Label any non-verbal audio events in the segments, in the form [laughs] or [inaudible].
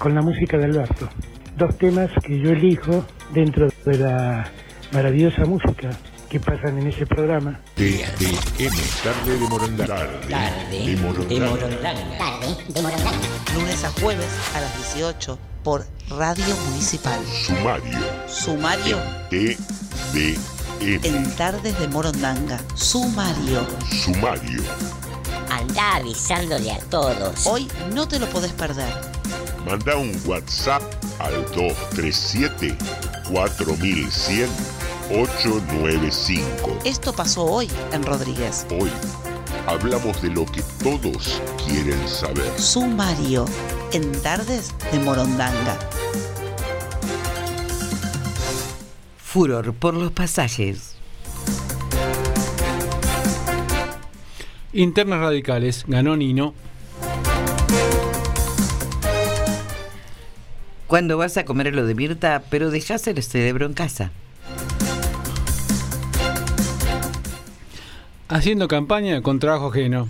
con la música de Alberto. Dos temas que yo elijo dentro de la maravillosa música que pasan en ese programa. TDM, tarde de Morondanga. Tarde de Morondanga. Lunes a jueves a las 18 por Radio Municipal. Sumario. Sumario TDM. en Tardes de Morondanga. Sumario. Sumario. Anda avisándole a todos. Hoy no te lo podés perder. Manda un WhatsApp al 237 4100 895. Esto pasó hoy en Rodríguez. Hoy hablamos de lo que todos quieren saber. Sumario en Tardes de Morondanga. Furor por los pasajes. Internas radicales, ganó Nino. Cuando vas a comer lo de Mirta, pero dejás el cerebro en casa. Haciendo campaña con trabajo ajeno.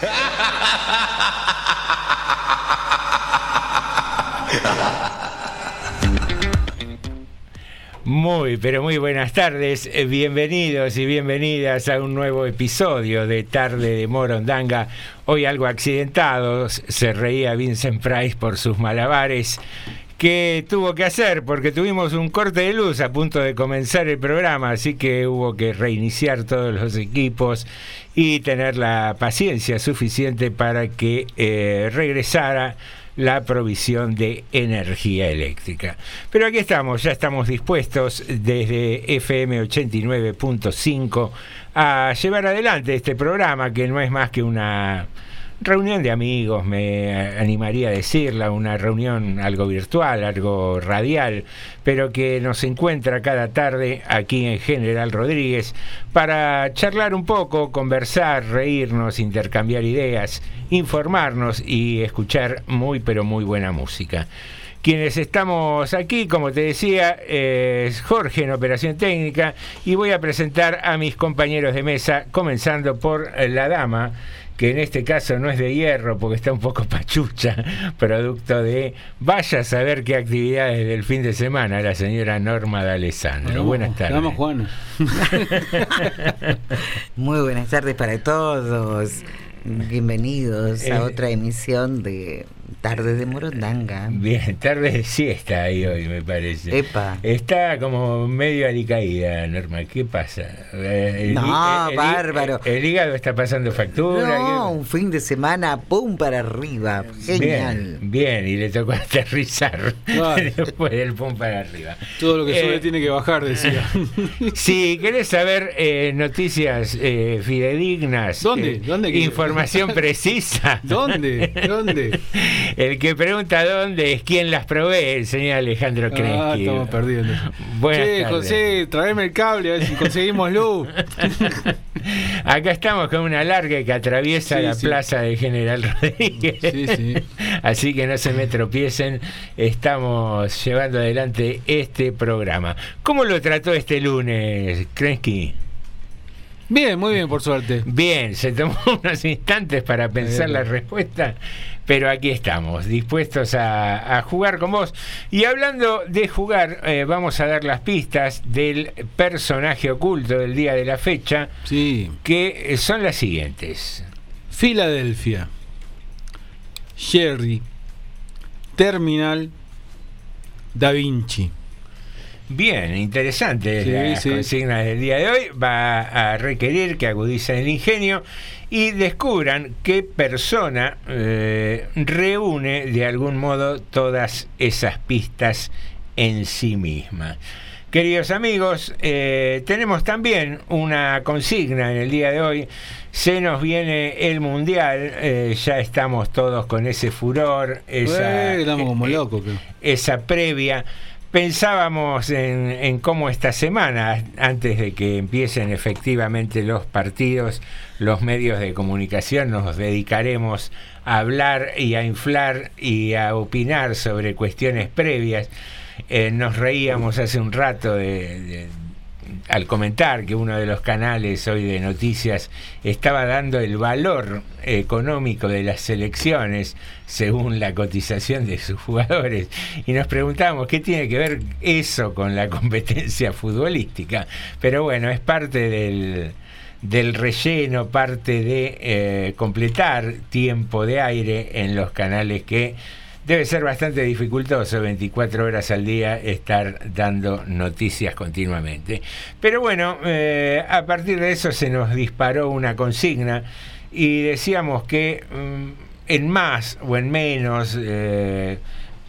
[laughs] Muy, pero muy buenas tardes. Eh, Bienvenidos y bienvenidas a un nuevo episodio de Tarde de Morondanga. Hoy algo accidentado. Se reía Vincent Price por sus malabares que tuvo que hacer porque tuvimos un corte de luz a punto de comenzar el programa, así que hubo que reiniciar todos los equipos y tener la paciencia suficiente para que eh, regresara la provisión de energía eléctrica. Pero aquí estamos, ya estamos dispuestos desde FM 89.5 a llevar adelante este programa que no es más que una reunión de amigos, me animaría a decirla, una reunión algo virtual, algo radial, pero que nos encuentra cada tarde aquí en General Rodríguez para charlar un poco, conversar, reírnos, intercambiar ideas, informarnos y escuchar muy pero muy buena música. Quienes estamos aquí, como te decía, es Jorge en Operación Técnica y voy a presentar a mis compañeros de mesa, comenzando por la dama que en este caso no es de hierro porque está un poco [laughs] pachucha, producto de vaya a saber qué actividades del fin de semana, la señora Norma de Alessandro. Buenas tardes. Vamos, Juan. [laughs] Muy buenas tardes para todos. Bienvenidos Eh. a otra emisión de Tarde de Morondanga. Bien, tarde de siesta ahí hoy, me parece. Epa. Está como medio alicaída, Norma. ¿Qué pasa? Eh, el- No, el- el- bárbaro. El, hígado está pasando factura. No, un fin de semana, pum para arriba. Genial. Bien, bien, y le tocó [laughs] aterrizar Claro. [laughs] después del pum para arriba. Todo lo que sube Eh, tiene que bajar, decía. [laughs] Si querés saber eh, noticias eh, fidedignas, ¿Dónde? eh, ¿Dónde información precisa. ¿Dónde? ¿Dónde? El que pregunta dónde es quien las provee, el señor Alejandro Ah, Kresky. estamos perdiendo. Buenas che, tardes. José, traeme el cable a ver si conseguimos luz. [laughs] Acá estamos con una larga que atraviesa Sí, la sí. plaza de General Rodríguez. Sí, sí. Así que no se me tropiecen, estamos llevando adelante este programa. ¿Cómo lo trató este lunes, Krensky? Bien, muy bien, por suerte. Bien, se tomó [laughs] unos instantes para pensar Bien. la respuesta, pero aquí estamos, dispuestos a, a jugar con vos. Y hablando de jugar, eh, vamos a dar las pistas del personaje oculto del día de la fecha, Sí. que son las siguientes. Filadelfia. Sherry. Terminal. Da Vinci. Bien, interesante Sí, la sí. consigna del día de hoy. Va a requerir que agudicen el ingenio y descubran qué persona eh, reúne de algún modo todas esas pistas en sí misma. Queridos amigos, eh, tenemos también una consigna en el día de hoy. Se nos viene el mundial, eh, ya estamos todos con ese furor, esa, estamos como locos. esa previa. Pensábamos en, en cómo esta semana, antes de que empiecen efectivamente los partidos, los medios de comunicación, nos dedicaremos a hablar y a inflar y a opinar sobre cuestiones previas. Eh, nos reíamos hace un rato de- de, al comentar que uno de los canales hoy de noticias estaba dando el valor económico de las selecciones según la cotización de sus jugadores y nos preguntábamos qué tiene que ver eso con la competencia futbolística. Pero bueno es parte del del relleno, parte de eh, completar tiempo de aire en los canales que debe ser bastante dificultoso 24 horas al día estar dando noticias continuamente. Pero bueno, eh, a partir de eso se nos disparó una consigna y decíamos que mm, en más o en menos, eh,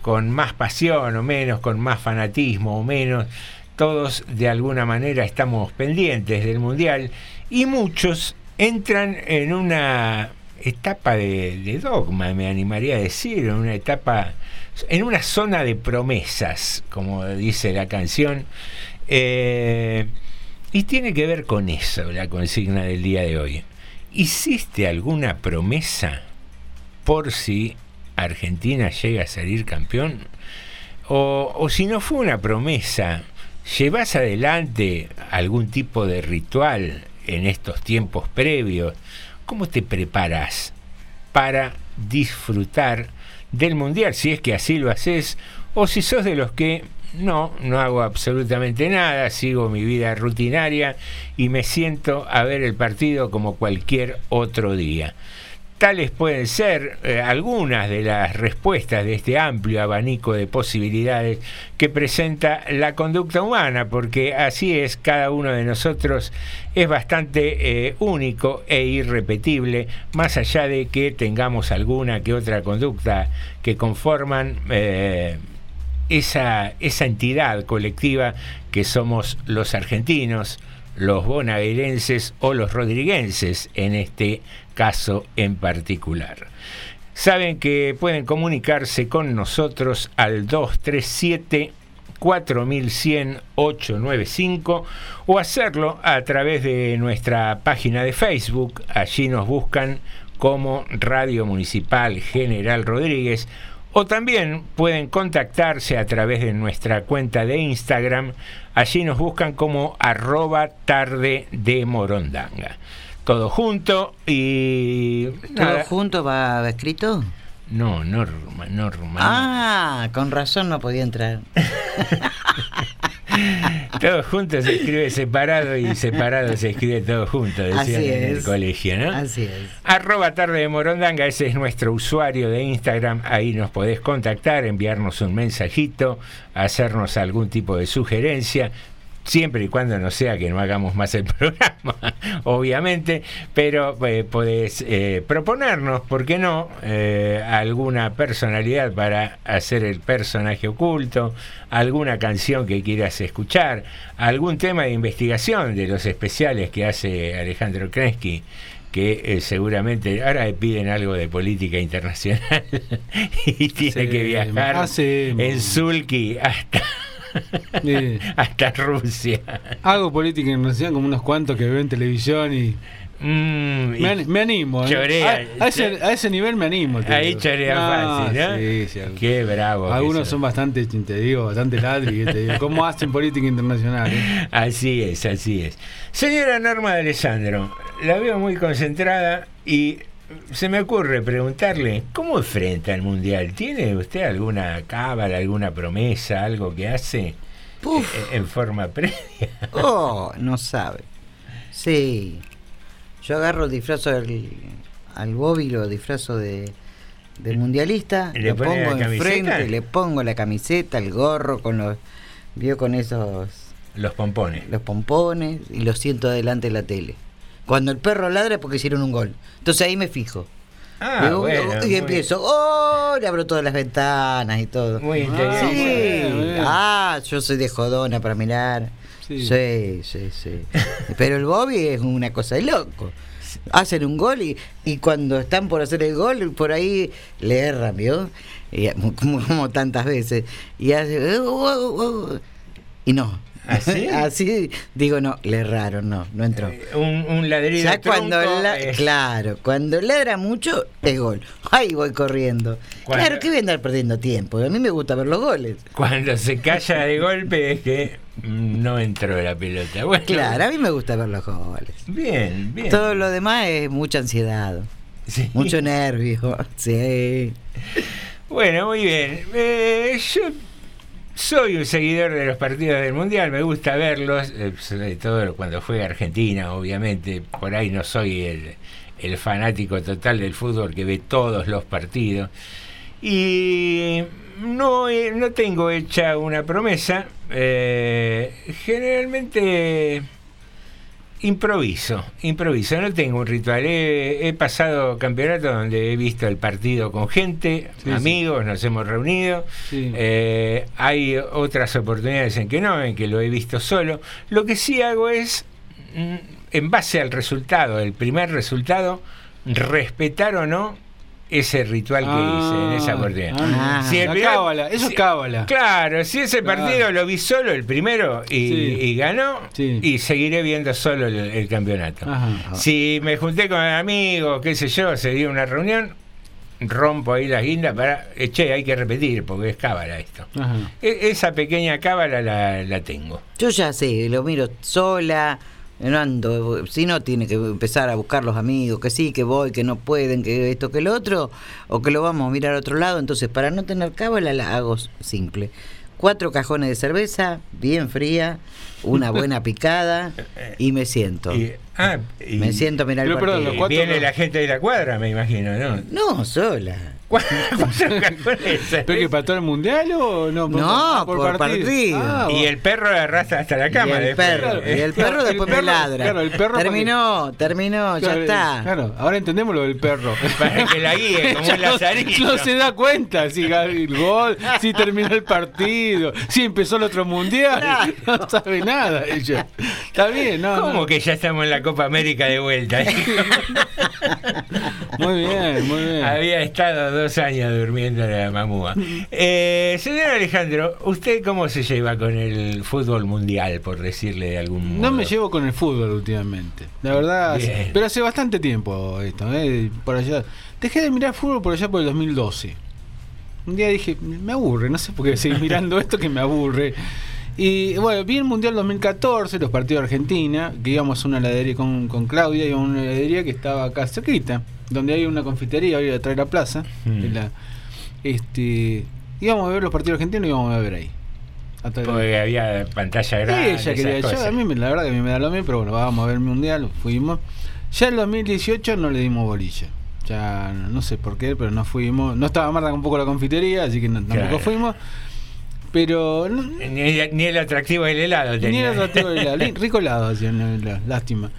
con más pasión o menos, con más fanatismo o menos, todos de alguna manera estamos pendientes del Mundial y muchos entran en una etapa de, dogma, me animaría a decir, en una etapa, en una zona de promesas, como dice la canción. Eh, y tiene que ver con eso la consigna del día de hoy. ¿Hiciste alguna promesa por si Argentina llega a salir campeón? O, o si no fue una promesa, ¿llevas adelante algún tipo de ritual en estos tiempos previos? ¿Cómo te preparas para disfrutar del Mundial? Si es que así lo haces, o si sos de los que no, no hago absolutamente nada, sigo mi vida rutinaria y me siento a ver el partido como cualquier otro día. Tales pueden ser eh, algunas de las respuestas de este amplio abanico de posibilidades que presenta la conducta humana, porque así es, cada uno de nosotros es bastante eh, único e irrepetible, más allá de que tengamos alguna que otra conducta que conforman eh, esa, esa entidad colectiva que somos los argentinos, los bonaerenses o los rodriguenses en este caso en particular. Saben que pueden comunicarse con nosotros al 237 4100 895 o hacerlo a través de nuestra página de Facebook. Allí nos buscan como Radio Municipal General Rodríguez o también pueden contactarse a través de nuestra cuenta de Instagram. Allí nos buscan como arroba tarde de morondanga. Todo junto y... ¿Todo junto va escrito? No, Norma, Norma. Ah, con razón no podía entrar. [laughs] Todo junto se escribe separado y separado se escribe todo junto, decían Así en el colegio, ¿no? Así es. Arroba tarde de Morondanga, ese es nuestro usuario de Instagram. Ahí nos podés contactar, enviarnos un mensajito, hacernos algún tipo de sugerencia. Siempre y cuando no sea que no hagamos más el [laughs] programa, obviamente, pero eh, podés eh, proponernos, ¿por qué no?, eh, alguna personalidad para hacer el personaje oculto, alguna canción que quieras escuchar, algún tema de investigación de los especiales que hace Alejandro Kresky que eh, seguramente ahora le piden algo de política internacional [laughs] y tiene que viajar en Sulky hasta Sí. [laughs] hasta Rusia. Hago política internacional como unos cuantos que ven televisión y. Mm, me, an- me animo. ¿eh? chorea. A, a ese, a ese nivel me animo. Ahí chorea fácil, ¿no? Sí, sí. Qué bravo. Algunos son bastante, te digo, bastante ladri. Te digo. [laughs] ¿Cómo hacen política internacional? eh? Así es, así es. Señora Norma de Alessandro, la veo muy concentrada y se me ocurre preguntarle, ¿cómo enfrenta el Mundial? ¿Tiene usted alguna cábala, alguna promesa, algo que hace eh, en forma [laughs] previa? Oh, no sabe. Sí. Yo agarro el disfrazo al, al Bobby, lo disfrazo de, de mundialista, ¿Le lo pongo la camiseta? enfrente, le pongo la camiseta, el gorro, con los. Vio con esos. Los pompones. Los pompones y lo siento adelante de la tele. Cuando el perro ladra es porque hicieron un gol. Entonces ahí me fijo. Ah, Digo, bueno, y empiezo, ¡oh! Le abro todas las ventanas y todo. Muy. Sí. Bueno. Ah, yo soy de jodona para mirar. Sí. Sí, sí, sí. [laughs] Pero el Bobby es una cosa de loco. Hacen un gol y, y cuando están por hacer el gol, por ahí le erran, ¿vio? Y, [laughs] como, como tantas veces. Y hace. "Uh, uh, uh", y no. ¿Así? [laughs] Así digo, no, le erraron, no, no entró. Un, un ladrido Ya cuando la- eh, claro, cuando ladra mucho es gol. Ahí voy corriendo. Cuando- Claro que voy a andar perdiendo tiempo. A mí me gusta ver los goles. Cuando se calla de golpe es que no entró la pelota. Bueno, Claro, a mí me gusta ver los goles. Bien, bien. Todo lo demás es mucha ansiedad, Sí. mucho nervio. [laughs] Sí. Bueno, muy bien. Eh, yo soy un seguidor de los partidos del Mundial, me gusta verlos, eh, sobre todo cuando juega Argentina, obviamente. Por ahí no soy el, fanático total del fútbol que ve todos los partidos. Y no, he- no tengo hecha una promesa. eh, generalmente improviso, improviso. No tengo un ritual. He, he pasado campeonatos donde he visto el partido con gente, Sí, amigos, nos hemos reunido. Sí. Eh, hay otras oportunidades en que no, en que lo he visto solo. Lo que sí hago es, mm, en base al resultado, el primer resultado, respetar o no ese ritual que hice en esa oportunidad. Ah, Si el la primer- cábala, eso es si- cábala. Claro, si ese Claro. partido lo vi solo el primero y, Sí. y ganó, Sí. y seguiré viendo solo el, el campeonato. Ajá. Si me junté con amigos, qué sé yo, se dio una reunión, rompo ahí la guinda para, eh, che, hay que repetir porque es cábala esto. Ajá. E- esa pequeña cábala la, la tengo. Yo ya sé, lo miro sola. No ando, si no tiene que empezar a buscar los amigos, que sí, que voy, que no pueden, que esto, que lo otro, o que lo vamos a mirar a otro lado. Entonces, para no tener cábala, la hago simple. Cuatro cajones de cerveza, bien fría, una [laughs] buena picada, y me siento. Y, ah, y- me siento a mirar el perdón, los cuatro viene no. la gente de la cuadra, me imagino, ¿no? No, sola. ¿Pero que para todo el mundial o no? No, por partido. Ah, y el perro arrastra hasta la cama. y el perro, y el perro El después me perro, ladra. claro, el perro para terminó, terminó, ya Claro, está. Claro, ahora entendemos lo del perro. [laughs] Para que la guíe [laughs] como Ya un no- se da cuenta si el gol, si terminó el partido, si empezó el otro mundial. [laughs] No sabe nada ella. Está bien, ¿no? ¿Cómo no. que ya estamos en la Copa América de vuelta? Muy bien, muy bien. Había estado dos años durmiendo en la mamúa. Eh, señor Alejandro, ¿usted cómo se lleva con el fútbol mundial, por decirle de algún modo? No me llevo con el fútbol últimamente. La verdad, Bien. pero hace bastante tiempo esto, ¿eh? Por allá. Dejé de mirar fútbol por allá por el 2012. Un día dije, me aburre, no sé por qué seguir mirando [laughs] esto que me aburre. Y bueno, vi el Mundial 2014, los partidos de Argentina, que íbamos a una heladería con, con Claudia, íbamos a una heladería que estaba acá cerquita, donde hay una confitería, ahí atrás de la plaza. Mm. la- este, íbamos a ver los partidos argentinos y íbamos a ver ahí. Porque había pantalla Sí, grande. ella quería, yo, a mí me- la verdad que a mí me da lo mismo, pero bueno, vamos a ver el mundial, fuimos. Ya en 2018 no le dimos bolilla. Ya no sé por qué, pero no fuimos. No estaba Marta un poco la confitería, así que no- tampoco Claro. fuimos. Pero no- Ni, ni el atractivo del helado ni era atractivo el helado. [laughs] Rico helado hacían, eh, la- lástima.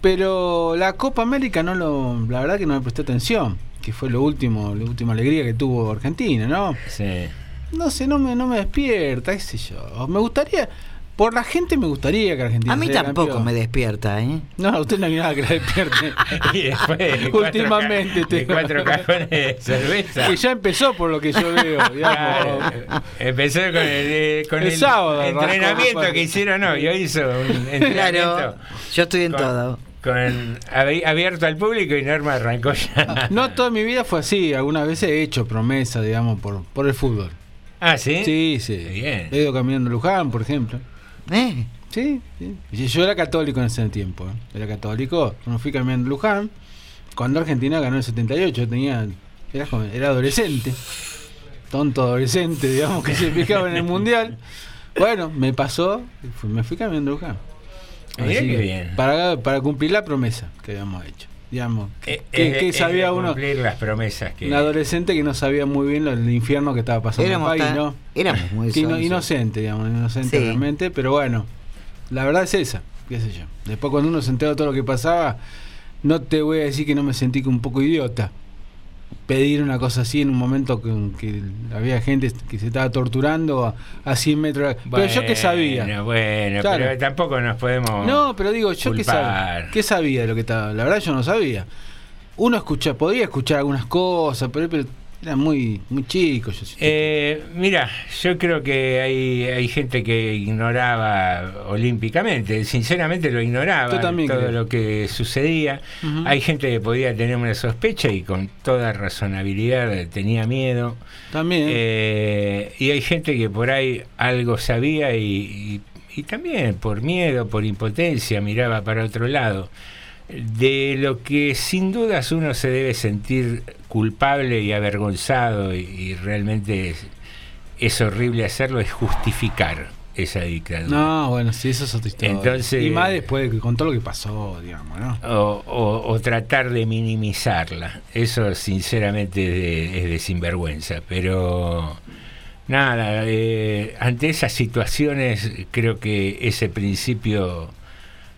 Pero la Copa América no lo, la verdad que no me presté atención, que fue lo último, la última alegría que tuvo Argentina, ¿no? Sí. No sé, no me, no me despierta, qué sé yo. Me gustaría, por la gente me gustaría que Argentina A mí sea tampoco campeón. me despierta, ¿eh? No, usted no hay nada que la despierte. [laughs] Y después de cuatro Últimamente ca- de cuatro cajones de cerveza. Que ya empezó por lo que yo veo. [laughs] Claro, Empezó con el, eh, con El el, sábado entrenamiento que hicieron hoy. Hoy hizo un entrenamiento Claro, yo estoy en con- todo. Con abi- abierto al público y Norma arrancó ya. No toda mi vida fue así, algunas veces he hecho promesas, digamos, por, por el fútbol. Ah, ¿sí? Sí, sí. Bien. He ido caminando a Luján, por ejemplo. ¿Eh? Sí, sí. Yo era católico en ese tiempo. ¿eh? Era católico. Cuando fui caminando a Luján, cuando Argentina ganó el 78, yo tenía, era, joven, era adolescente. Tonto adolescente, digamos, que se fijaba en el mundial. Bueno, me pasó, y fui- me fui caminando a Luján. Así que, bien. Para, para cumplir la promesa que habíamos hecho. Digamos, Eh, que, eh, que eh, sabía uno, cumplir las promesas que un adolescente que no sabía muy bien lo del infierno que estaba pasando Éramos en el país, tan- ¿no? éramos [laughs] muy Que ino- sonsos. inocente, digamos, inocente Sí. realmente, pero bueno, la verdad es esa, qué sé yo. Después cuando uno se entera de todo lo que pasaba, no te voy a decir que no me sentí que un poco idiota. Pedir una cosa así en un momento que, que había gente que se estaba torturando a, a 100 metros. pero yo que sabía. Bueno, Claro. pero tampoco nos podemos. No, pero digo, yo qué sabía, qué sabía de lo que estaba. La verdad yo no sabía. Uno escucha, podía escuchar algunas cosas, pero, pero era muy, muy chico. Yo, Eh, mira, yo creo que hay, hay gente que ignoraba olímpicamente, sinceramente lo ignoraba todo creo. lo que sucedía. Hay gente que podía tener una sospecha y con toda razonabilidad tenía miedo. También. Eh, y hay gente que por ahí algo sabía y, y- y también por miedo, por impotencia, miraba para otro lado. De lo que sin dudas uno se debe sentir culpable y avergonzado y, y realmente es, es horrible hacerlo, es justificar esa dictadura. No, bueno, sí, eso es otra historia. Entonces- y más después, de- con todo lo que pasó, digamos, ¿no? o, o- o tratar de minimizarla. Eso sinceramente es de, es de sinvergüenza, pero nada, eh, ante esas situaciones creo que ese principio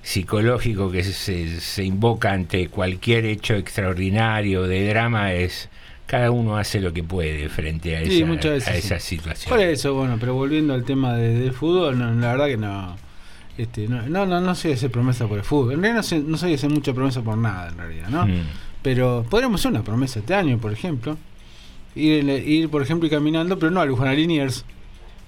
psicológico que se, se invoca ante cualquier hecho extraordinario de drama es cada uno hace lo que puede frente a, Sí, esa, veces a sí. esa Por situación. eso, bueno, pero volviendo al tema de- del fútbol, no, la verdad que no. Este, no, no, no, no soy hacer promesa por el fútbol. En realidad no, soy- no soy hacer mucha promesa por nada, en realidad, ¿no? Mm. Pero podríamos hacer una promesa este año, por ejemplo. Ir, ir por ejemplo, y caminando, pero no a Luján, Liniers.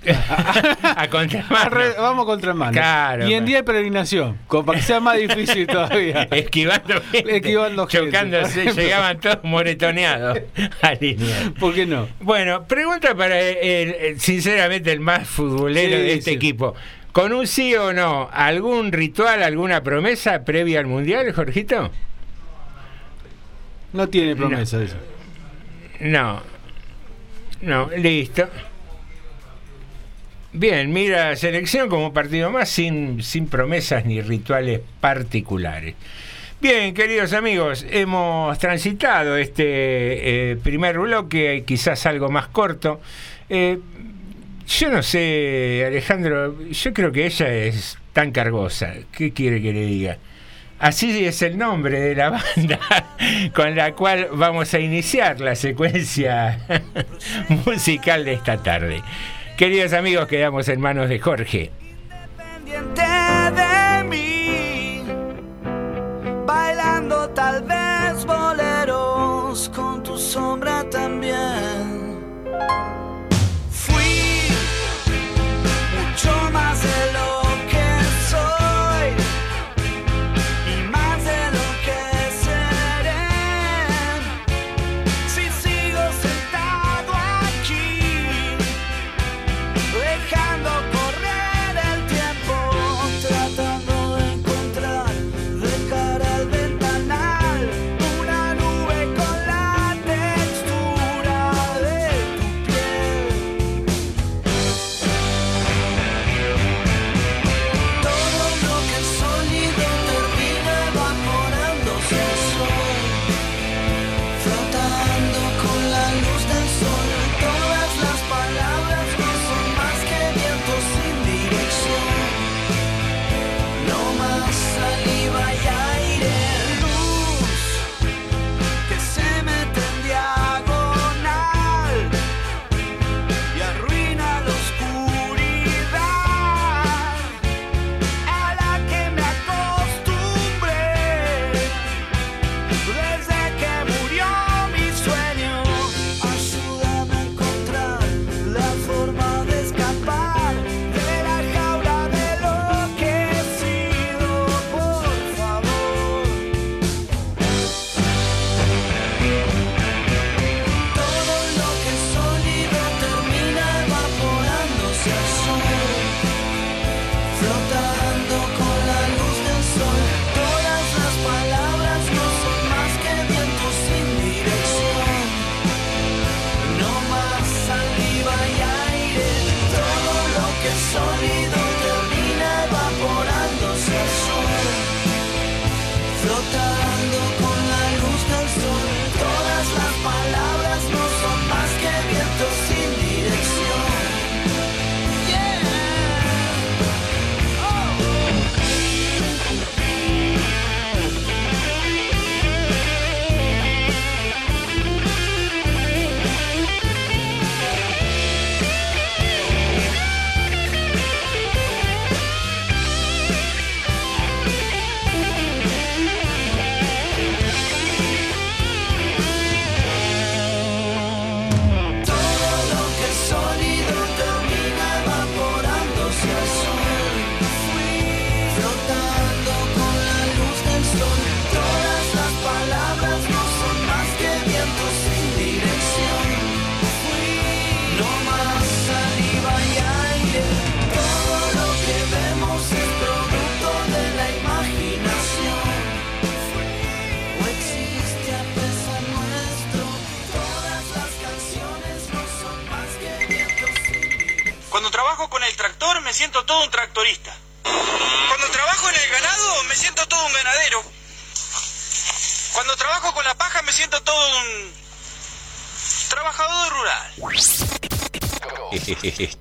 A contramano. [laughs] Vamos contra mano. Claro, y en pero- día de peregrinación, como para que sea más difícil todavía. [laughs] Esquivando gente, Esquivando gente, chocándose, [laughs] llegaban todos moretoneados a línea. ¿Por qué no? Bueno, pregunta para el, el- sinceramente el más futbolero Sí, de este sí. equipo. ¿Con un sí o no, algún ritual, alguna promesa previa al Mundial, Jorgito? No tiene promesa eso. No. No, listo. Bien, mira selección como partido más sin, sin promesas ni rituales particulares. Bien, queridos amigos, hemos transitado este eh, primer bloque, quizás algo más corto. Eh, yo no sé, Alejandro, yo creo que ella es tan cargosa. ¿Qué quiere que le diga? Así es el nombre de la [laughs] banda con la cual vamos a iniciar la secuencia [laughs] musical de esta tarde. Queridos amigos, quedamos en manos de Jorge. de mí, bailando tal vez boleros con tu sombra también.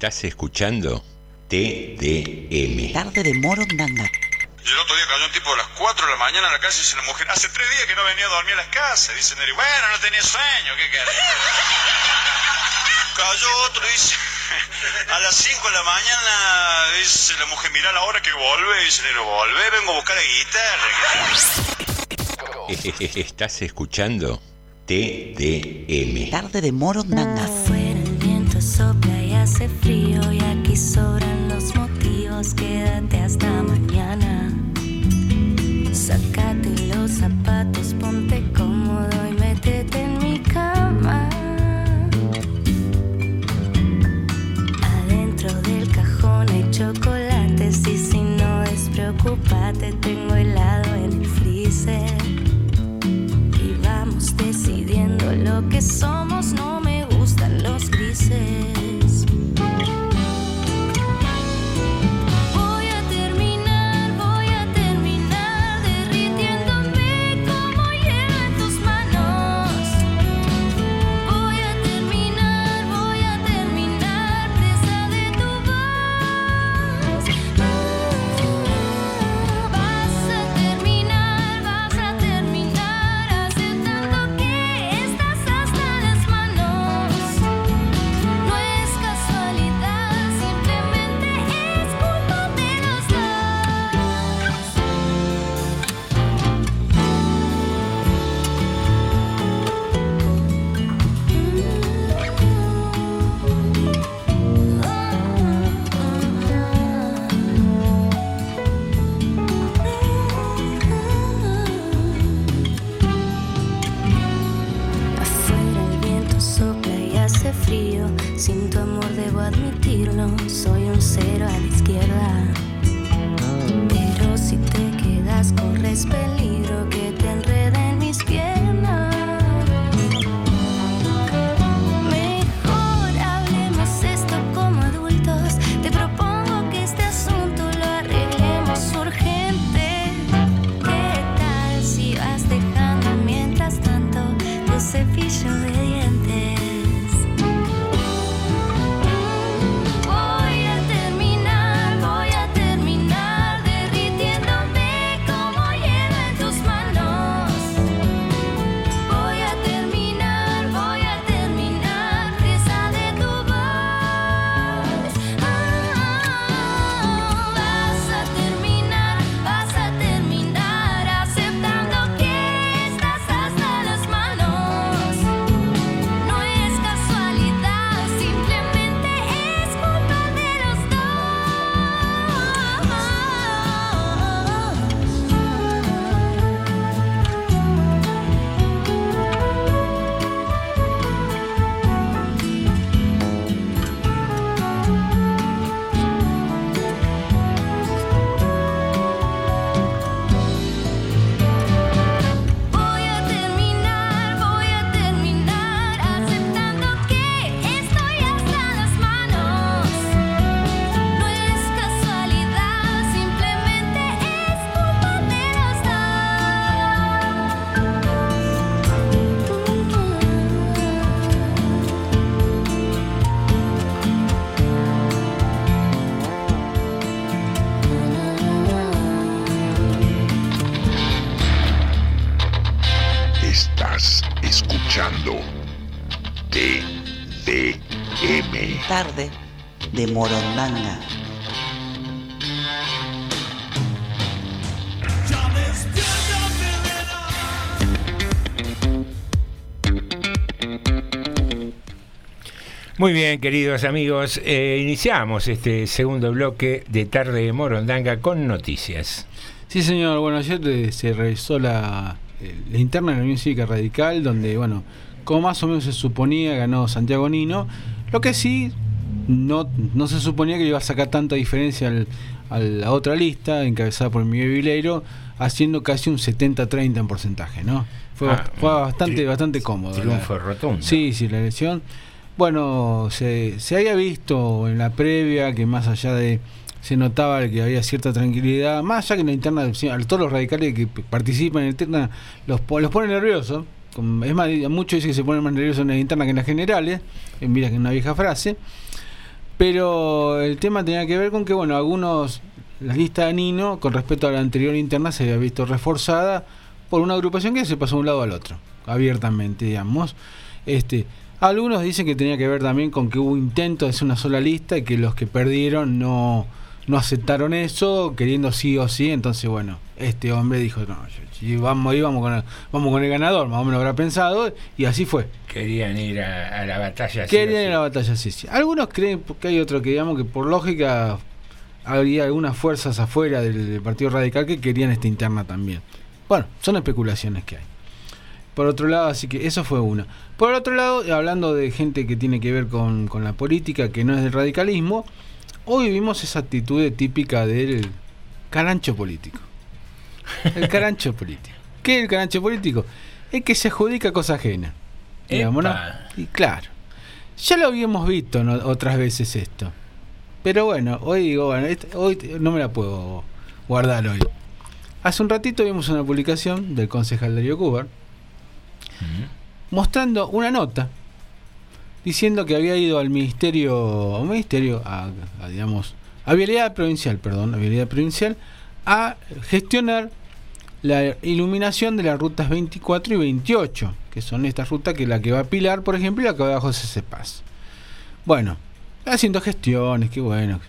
Estás escuchando TDM. Tarde de Morondanga. Y el otro día cayó un tipo a las 4 de la mañana en la calle y dice la mujer, hace tres días que no venía a dormir a las casas. Dice Neri, bueno, no tenía sueño, ¿qué querés? cayó otro y dice, [laughs] a las 5 de la mañana, dice la mujer, mira la hora que vuelve. Dice Neri, volvé, vengo a buscar la guitarra. [laughs] Estás escuchando TDM. Tarde de Morondanga. Hace frío y aquí sobran los motivos. Quédate hasta mañana. Sácate los zapatos, ponte cómodo y métete en mi cama. Adentro del cajón hay chocolates y si no despreocúpate tengo Morondanga. Muy bien, queridos amigos, eh, iniciamos este segundo bloque de Tarde de Morondanga con noticias. Sí, señor. Bueno, ayer eh, se realizó la, eh, la interna de la Unión Cívica Radical, donde, bueno, como más o menos se suponía, ganó Santiago Nino. Lo que sí, no, no se suponía que iba a sacar tanta diferencia al- a la otra lista, encabezada por Miguel Vileiro, haciendo casi un 70-30 en porcentaje, ¿no? Fue, Ah, bast- fue bastante, bastante cómodo. triunfo rotundo. Sí, sí, la elección. Bueno, se, se había visto en la previa que más allá de se notaba que había cierta tranquilidad, más allá que en la interna, todos los radicales que participan en la interna los, los pone nerviosos. Es más, muchos dicen que se ponen más nerviosos en la interna que en las generales, mira que es una vieja frase. Pero el tema tenía que ver con que, bueno, algunos, la lista de Nino, con respecto a la anterior interna, se había visto reforzada por una agrupación que se pasó de un lado al otro, abiertamente, digamos. Este, algunos dicen que tenía que ver también con que hubo intentos de hacer una sola lista y que los que perdieron no, no aceptaron eso, queriendo sí o sí. Entonces, bueno, este hombre dijo, no, vamos ahí, vamos con, el, vamos con el ganador, más o menos habrá pensado, y así fue. Querían ir a, a la batalla. Querían ir a la batalla, sí, sí. Algunos creen que hay otro que digamos que por lógica habría algunas fuerzas afuera del, del Partido Radical que querían esta interna también. Bueno, son especulaciones que hay. Por otro lado, así que eso fue una. Por otro lado, hablando de gente que tiene que ver con, con la política, que no es del radicalismo, hoy vimos esa actitud típica del carancho político. El carancho [laughs] político. ¿Qué es el carancho político? Es que se adjudica cosa ajena. Digamos, ¿no? Y claro. Ya lo habíamos visto ¿no? otras veces esto. Pero bueno, hoy digo, bueno, este- hoy no me la puedo guardar hoy. Hace un ratito vimos una publicación del concejal Darío Cubar mostrando una nota diciendo que había ido al ministerio, a un ministerio, a, digamos, a vialidad provincial, perdón, a provincial, a gestionar la iluminación de las rutas 24 y 28, que son estas rutas que la que va a Pilar, por ejemplo, y la que va a José Cepaz. Bueno, haciendo gestiones, qué bueno.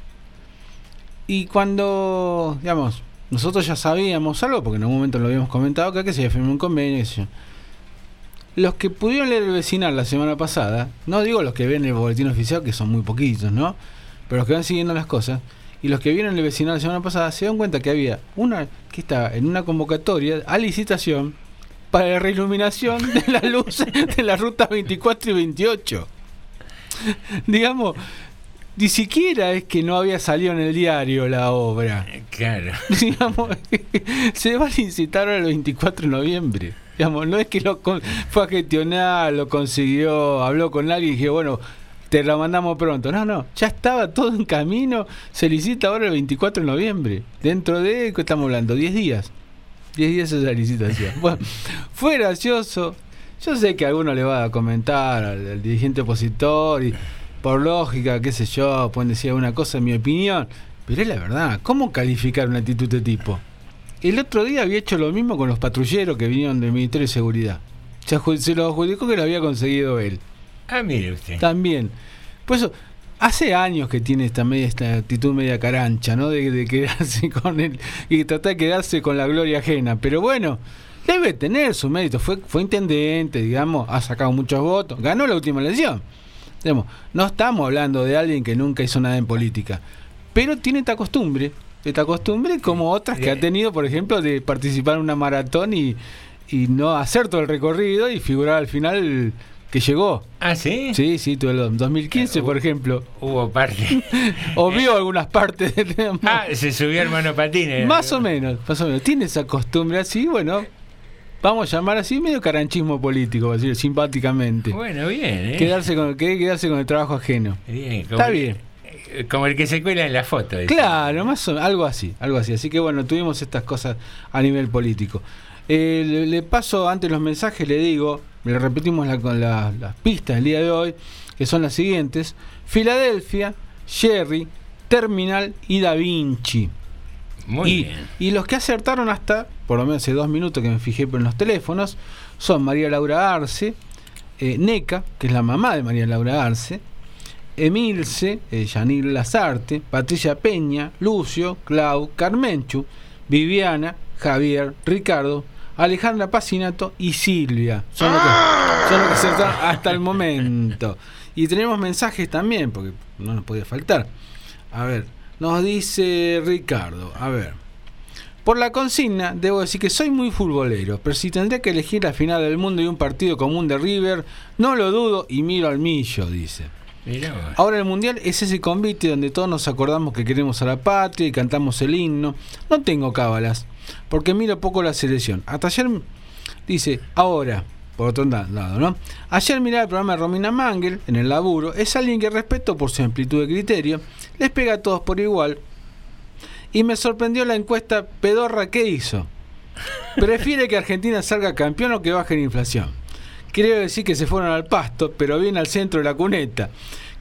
Y cuando, digamos, nosotros ya sabíamos algo, porque en algún momento lo habíamos comentado acá, que se había firmado un convenio. Los que pudieron leer el vecinal la semana pasada, no digo los que ven el boletín oficial, que son muy poquitos, ¿no? Pero los que van siguiendo las cosas, y los que vieron el vecinal la semana pasada, se dan cuenta que había una que está en una convocatoria a licitación para la reiluminación de las [laughs] luces de las rutas 24 y 28. Digamos, ni siquiera es que no había salido en el diario la obra. Claro. [laughs] Digamos, [laughs] se va a licitar el 24 de noviembre. Digamos, no es que lo con- fue a gestionar, lo consiguió, habló con alguien y dije, bueno, te la mandamos pronto. No, no, ya estaba todo en camino, se licita ahora el 24 de noviembre. Dentro de, ¿qué estamos hablando? 10 días. 10 días es la licitación. Bueno, fue gracioso. Yo sé que alguno le va a comentar al, al dirigente opositor y por lógica, qué sé yo, pueden decir alguna cosa en mi opinión, pero es la verdad, ¿cómo calificar una actitud de tipo? El otro día había hecho lo mismo con los patrulleros que vinieron del Ministerio de Seguridad. Se, se lo adjudicó que lo había conseguido él. Ah, mire usted. También. Por eso, hace años que tiene esta media, esta actitud media carancha, ¿no? De, de quedarse [laughs] con él y tratar de quedarse con la gloria ajena. Pero bueno, debe tener su mérito. Fue, fue intendente, digamos, ha sacado muchos votos, ganó la última elección. Digamos, no estamos hablando de alguien que nunca hizo nada en política, pero tiene esta costumbre, esta costumbre como otras que ha tenido, por ejemplo, de participar en una maratón y, y no hacer todo el recorrido y figurar al final que llegó. ¿Ah, sí? Sí, sí, tuve el 2015, por ejemplo. Hubo parte. [laughs] o vio algunas partes. [laughs] de- Ah, se subió el monopatines. Más o menos, más o menos. Tiene esa costumbre así, bueno, vamos a llamar así, medio caranchismo político, decir, simpáticamente. Bueno, bien, ¿eh? Quedarse con, que- quedarse con el trabajo ajeno. Bien, Está bien. Como el que se cuela en la foto. Claro, más o algo así, algo así. Así que bueno, tuvimos estas cosas a nivel político. Eh, le, le paso antes los mensajes, le digo, le repetimos la- con la- las pistas del día de hoy, que son las siguientes: Filadelfia, Sherry, Terminal y Da Vinci. Muy y, bien. y los que acertaron hasta, por lo menos hace dos minutos que me fijé en los teléfonos, son María Laura Arce, eh, Neca, que es la mamá de María Laura Arce, Emilce, eh, Yanil Lazarte, Patricia Peña, Lucio, Clau, Carmenchu, Viviana, Javier, Ricardo, Alejandra Pacinato y Silvia. Son los que, son los que acertaron hasta el momento. Y tenemos mensajes también, porque no nos podía faltar. A ver, nos dice Ricardo, a ver. Por la consigna, debo decir que soy muy futbolero, pero si tendría que elegir la final del mundo y un partido común de River, no lo dudo y miro al millo, dice. Mirá. Ahora el mundial es ese convite donde todos nos acordamos que queremos a la patria y cantamos el himno. No tengo cábalas, porque miro poco la selección. Hasta ayer dice, ahora, por otro lado, ¿no? Ayer miraba el programa de Romina Mangel en el laburo. Es alguien que respeto por su amplitud de criterio, les pega a todos por igual, Y me sorprendió la encuesta pedorra que hizo. [laughs] Prefiere que Argentina salga campeón o que baje la inflación. Quiero decir que se fueron al pasto, pero bien al centro de la cuneta.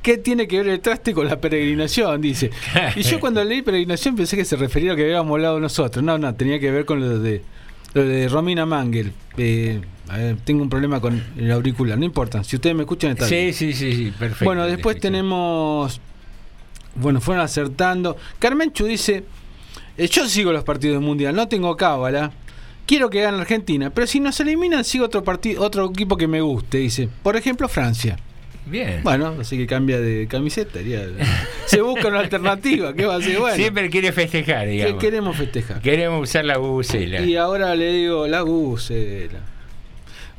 ¿Qué tiene que ver el traste con la peregrinación? Dice. Y yo cuando leí peregrinación pensé que se refería a lo que habíamos hablado nosotros. No, no, tenía que ver con lo de, lo de Romina Mangel. Eh, a ver, tengo un problema con el auricular, no importa. Si ustedes me escuchan, está bien. Sí, sí, sí, sí, perfecto. Bueno, después tenemos. Bueno, fueron acertando. Carmenchu dice: eh, Yo sigo los partidos del mundial, no tengo cábala. Quiero que gane Argentina, pero si nos eliminan, sigo otro partido, otro equipo que me guste, dice. Por ejemplo, Francia. Bien. Bueno, así que cambia de camiseta. Se busca una alternativa. ¿Qué va a hacer? Bueno, Siempre quiere festejar, ¿qué digamos. queremos festejar? Queremos usar la bubucela. Y ahora le digo la bucela.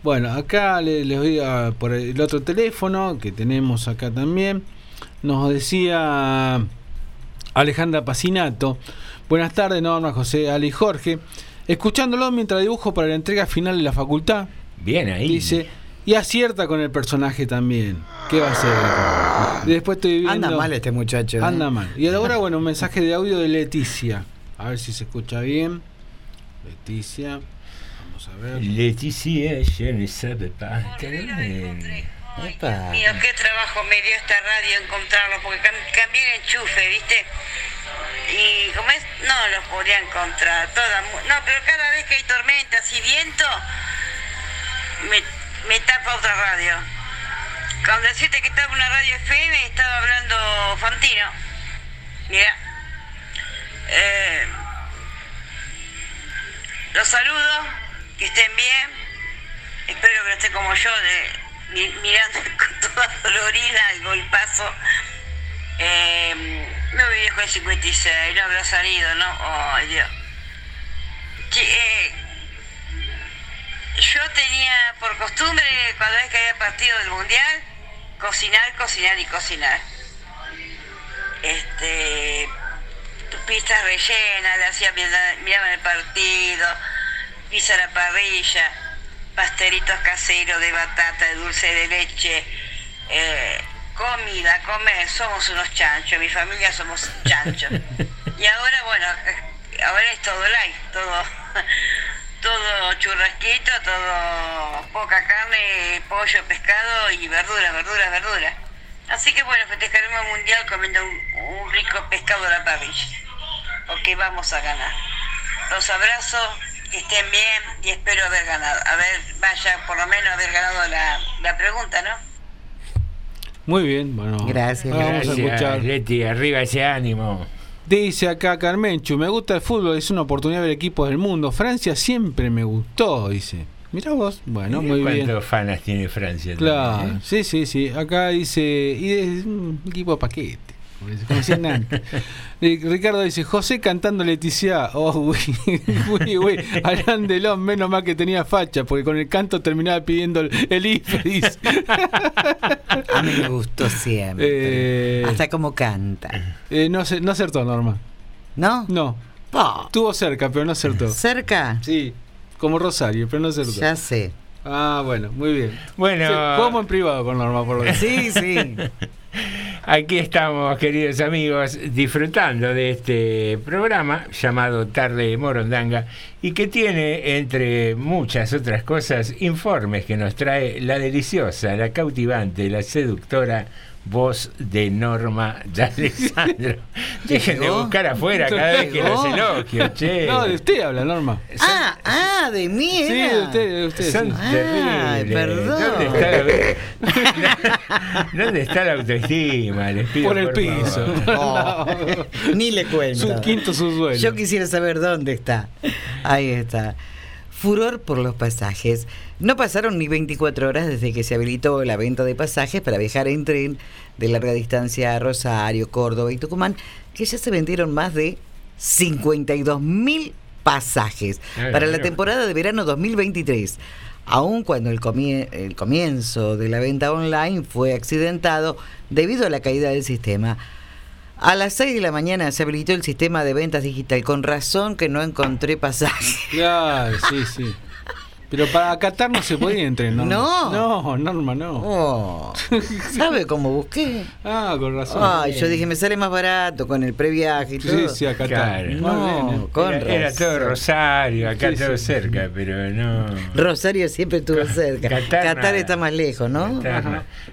Bueno, acá le- les voy a por el otro teléfono que tenemos acá también. Nos decía Alejandra Pacinato. Buenas tardes, Norma, José, Ali y Jorge. Escuchándolo mientras dibujo para la entrega final de la facultad. Bien ahí. Dice, y acierta con el personaje también. ¿Qué va a hacer? Y Después estoy viendo... Anda mal este muchacho. ¿eh? Anda mal. Y ahora, bueno, un mensaje de audio de Leticia. A ver si se escucha bien. Leticia. Vamos a ver. Leticia, je ne savais pas. Bien. Epa. Mío, qué trabajo me dio esta radio encontrarlo, porque cam- cambié el enchufe, ¿viste? Y como es, no los podía encontrar. Toda, no, pero cada vez que hay tormentas y viento, me, me tapa otra radio. Cuando decirte que estaba una radio FM, estaba hablando Fantino. Mira. Eh, los saludo, que estén bien. Espero que no esté como yo, de, mirando [laughs] con toda dolorida el golpazo. Eh, no mi viejo de 56, no habrá salido, ¿no? Ay, Dios. Eh, yo tenía por costumbre, cada vez que había partido del mundial, cocinar, cocinar y cocinar. Este, pistas rellenas, le hacía miraban el partido, pizza a la parrilla, pastelitos caseros de batata, de dulce de leche, eh, comida, comer, somos unos chanchos, mi familia somos chanchos. Y ahora, bueno, eh, ahora es todo light, todo, [laughs] todo churrasquito, todo poca carne, pollo, pescado y verduras, verduras, verduras. Así que bueno, festejaremos mundial comiendo un, un rico pescado a la parrilla, porque vamos a ganar. Los abrazo, que estén bien y espero haber ganado. A ver, vaya por lo menos haber ganado la, la pregunta, ¿no? Muy bien, bueno. Gracias. Vamos a Gracias, escuchar. Leti, arriba ese ánimo. Dice acá Carmenchu, me gusta el fútbol, es una oportunidad de ver equipos del mundo. Francia siempre me gustó, dice. Mirá vos, bueno, Mirá muy bien. ¿Cuántos fanas tiene Francia? Claro, también, eh? sí, sí, sí. Acá dice, y es un equipo de paquete. como [laughs] Ricardo dice, José cantando Leticia. Oh, [laughs] uy, uy, uy. Delon, menos mal que tenía facha, porque con el canto terminaba pidiendo el, el. [laughs] A mí me gustó siempre. Eh, Hasta como canta. eh, no, no acertó, Norma. ¿No? No. Estuvo cerca, pero no acertó. ¿Cerca? Sí, como Rosario, pero no acertó. Ya sé. Ah, bueno, muy bien. Bueno. Sí, jugamos en privado con Norma, por lo menos. Sí, sí. [laughs] Aquí estamos, queridos amigos, disfrutando de este programa llamado Tarde de Morondanga y que tiene, entre muchas otras cosas, informes que nos trae la deliciosa, la cautivante, la seductora voz de Norma [laughs] de Alessandro. Dejen de buscar afuera cada vez que los elogio, che. No, de usted habla, Norma. Ah, ah, de mí Sí, era. de usted, de usted. Son sí. Ay, terribles. perdón. ¿Dónde está la, [laughs] ¿Dónde está la autoestima? Les pido, Por el piso. [laughs] Oh, Ni le cuento. Su quinto subsuelo. Yo quisiera saber dónde está. Ahí está. Furor por los pasajes. No pasaron ni 24 horas desde que se habilitó la venta de pasajes para viajar en tren de larga distancia a Rosario, Córdoba y Tucumán, que ya se vendieron más de 52 mil pasajes Ah, para la temporada de verano 2023. Aun cuando el, comie- el comienzo de la venta online fue accidentado debido a la caída del sistema. A las 6 de la mañana se habilitó el sistema de ventas digital. Con razón que no encontré pasaje. Claro, sí, sí. Pero para Qatar no se podía en tren, [laughs] ¿no? No. No, Norma, no. Oh, ¿Sabe cómo busqué? Ah, con razón. Ay, yo dije, me sale más barato con el previaje y Sí, todo. sí, a Qatar. Claro. No, con era, era todo Rosario, acá Sí, todo sí. cerca, pero no. Rosario siempre estuvo cerca. Qatar Qatar, nada. está más lejos, ¿no?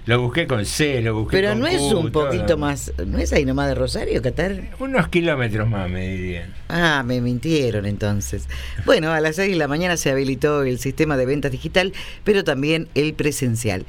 Lo busqué con C, lo busqué Pero con no es Q, un todo. poquito más, ¿no es ahí nomás de Rosario, Qatar? Unos kilómetros más, me dirían. Ah, me mintieron entonces. Bueno, a las 6 de la mañana se habilitó el sistema de ventas digital, pero también el presencial.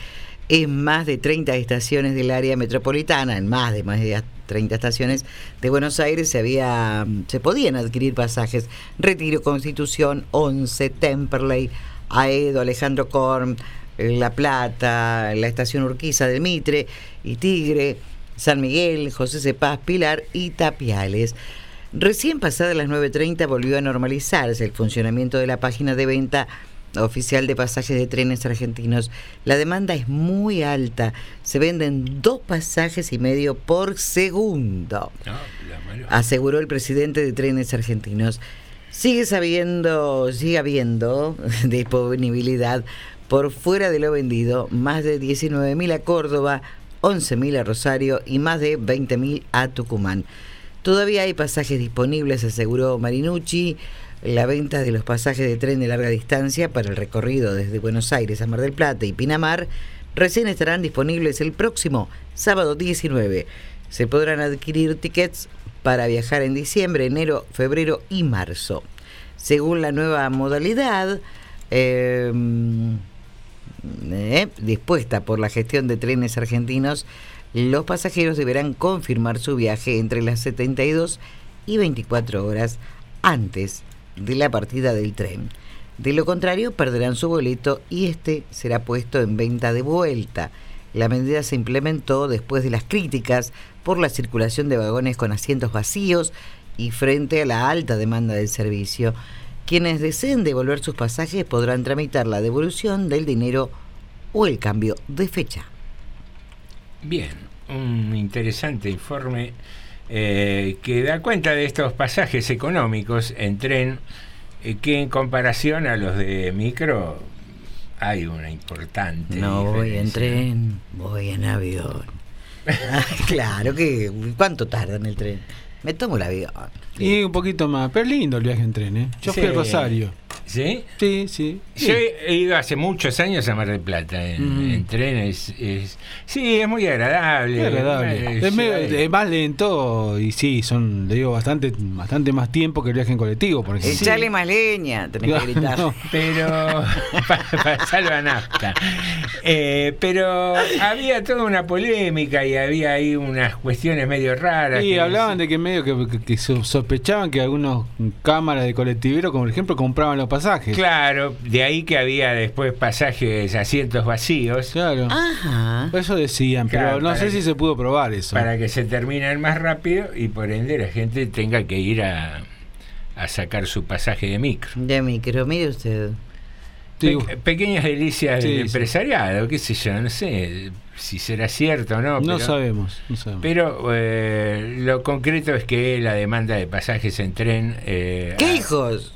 En más de 30 estaciones del área metropolitana, en más de más de 30 estaciones de Buenos Aires se había se podían adquirir pasajes Retiro, Constitución, 11, Temperley, Aedo, Alejandro Korn, La Plata, la estación Urquiza del Mitre y Tigre, San Miguel, José Cepaz, Pilar y Tapiales. Recién pasadas las 9.30 volvió a normalizarse el funcionamiento de la página de venta oficial de pasajes de trenes argentinos. La demanda es muy alta. Se venden dos pasajes y medio por segundo, aseguró el presidente de Trenes Argentinos. Sigue sabiendo, sigue habiendo [laughs] disponibilidad por fuera de lo vendido, más de 19.000 a Córdoba, 11.000 a Rosario y más de 20.000 a Tucumán. Todavía hay pasajes disponibles, aseguró Marinucci. La venta de los pasajes de tren de larga distancia para el recorrido desde Buenos Aires a Mar del Plata y Pinamar recién estarán disponibles el próximo sábado 19. Se podrán adquirir tickets para viajar en diciembre, enero, febrero y marzo. Según la nueva modalidad, eh, eh, dispuesta por la gestión de trenes argentinos, los pasajeros deberán confirmar su viaje entre las 72 y 24 horas antes de la partida del tren. De lo contrario, perderán su boleto y este será puesto en venta de vuelta. La medida se implementó después de las críticas por la circulación de vagones con asientos vacíos y frente a la alta demanda del servicio. Quienes deseen devolver sus pasajes podrán tramitar la devolución del dinero o el cambio de fecha. Bien, un interesante informe eh, que da cuenta de estos pasajes económicos en tren eh, que en comparación a los de micro hay una importante No voy en tren, voy en avión. [laughs] Ah, claro que. ¿Cuánto tarda en el tren? Me tomo el avión. Y un poquito más. Pero es lindo el viaje en tren, ¿eh? Yo fui Sí. a Rosario. ¿Sí? Sí, sí. Yo he he ido hace muchos años a Mar del Plata en, tren. Es, es- sí, es muy agradable. Es agradable. Eh, Es, medio- sí, es más lento y sí, son, le digo, bastante, bastante más tiempo que el viaje en colectivo, por ejemplo. Echale más leña, tenés que gritar. No. pero [laughs] para pasarlo a nafta. Eh, pero había toda una polémica y había ahí unas cuestiones medio raras. Y hablaban de que medio que, que- que so- sospechaban que algunos cámaras de colectiveros, como por ejemplo, compraban los pasajes. Claro, de ahí que había después pasajes, asientos vacíos. Claro. Ajá. Eso decían, pero Claro, no para sé que- si se pudo probar eso. Para que se terminen más rápido y por ende la gente tenga que ir a, a sacar su pasaje de micro. De micro, mire usted. Pe- pequeñas delicias Sí, del sí. empresariado, qué sé yo, no sé si será cierto o no. no pero- sabemos, no sabemos. Pero eh, lo concreto es que la demanda de pasajes en tren... eh, ¿Qué hijos?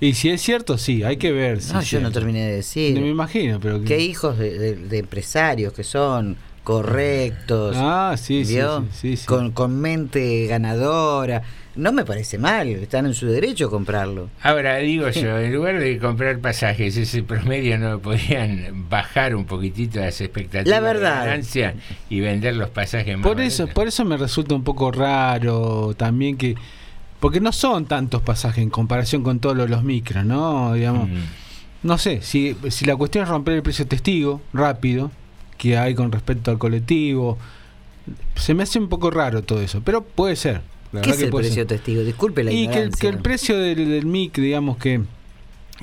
y si es cierto, sí, hay que ver. si No, yo no terminé de decir. No me imagino, pero... ¿Qué hijos de, de- de empresarios que son correctos? Ah, sí, sí, sí, sí. Con, con mente ganadora. No me parece mal, están en su derecho a comprarlo. Ahora, digo yo, en lugar de comprar pasajes, ese promedio no podrían bajar un poquitito las expectativas La verdad. de ganancia y vender los pasajes más Por eso, por eso me resulta un poco raro también que... Porque no son tantos pasajes en comparación con todos los, los micros, ¿no? Digamos, Mm. no sé, si, si la cuestión es romper el precio testigo rápido, que hay con respecto al colectivo, se me hace un poco raro todo eso, pero puede ser. La ¿Qué es que el precio ser. testigo? Disculpe la Y que el, que el precio del, del MIC, digamos que,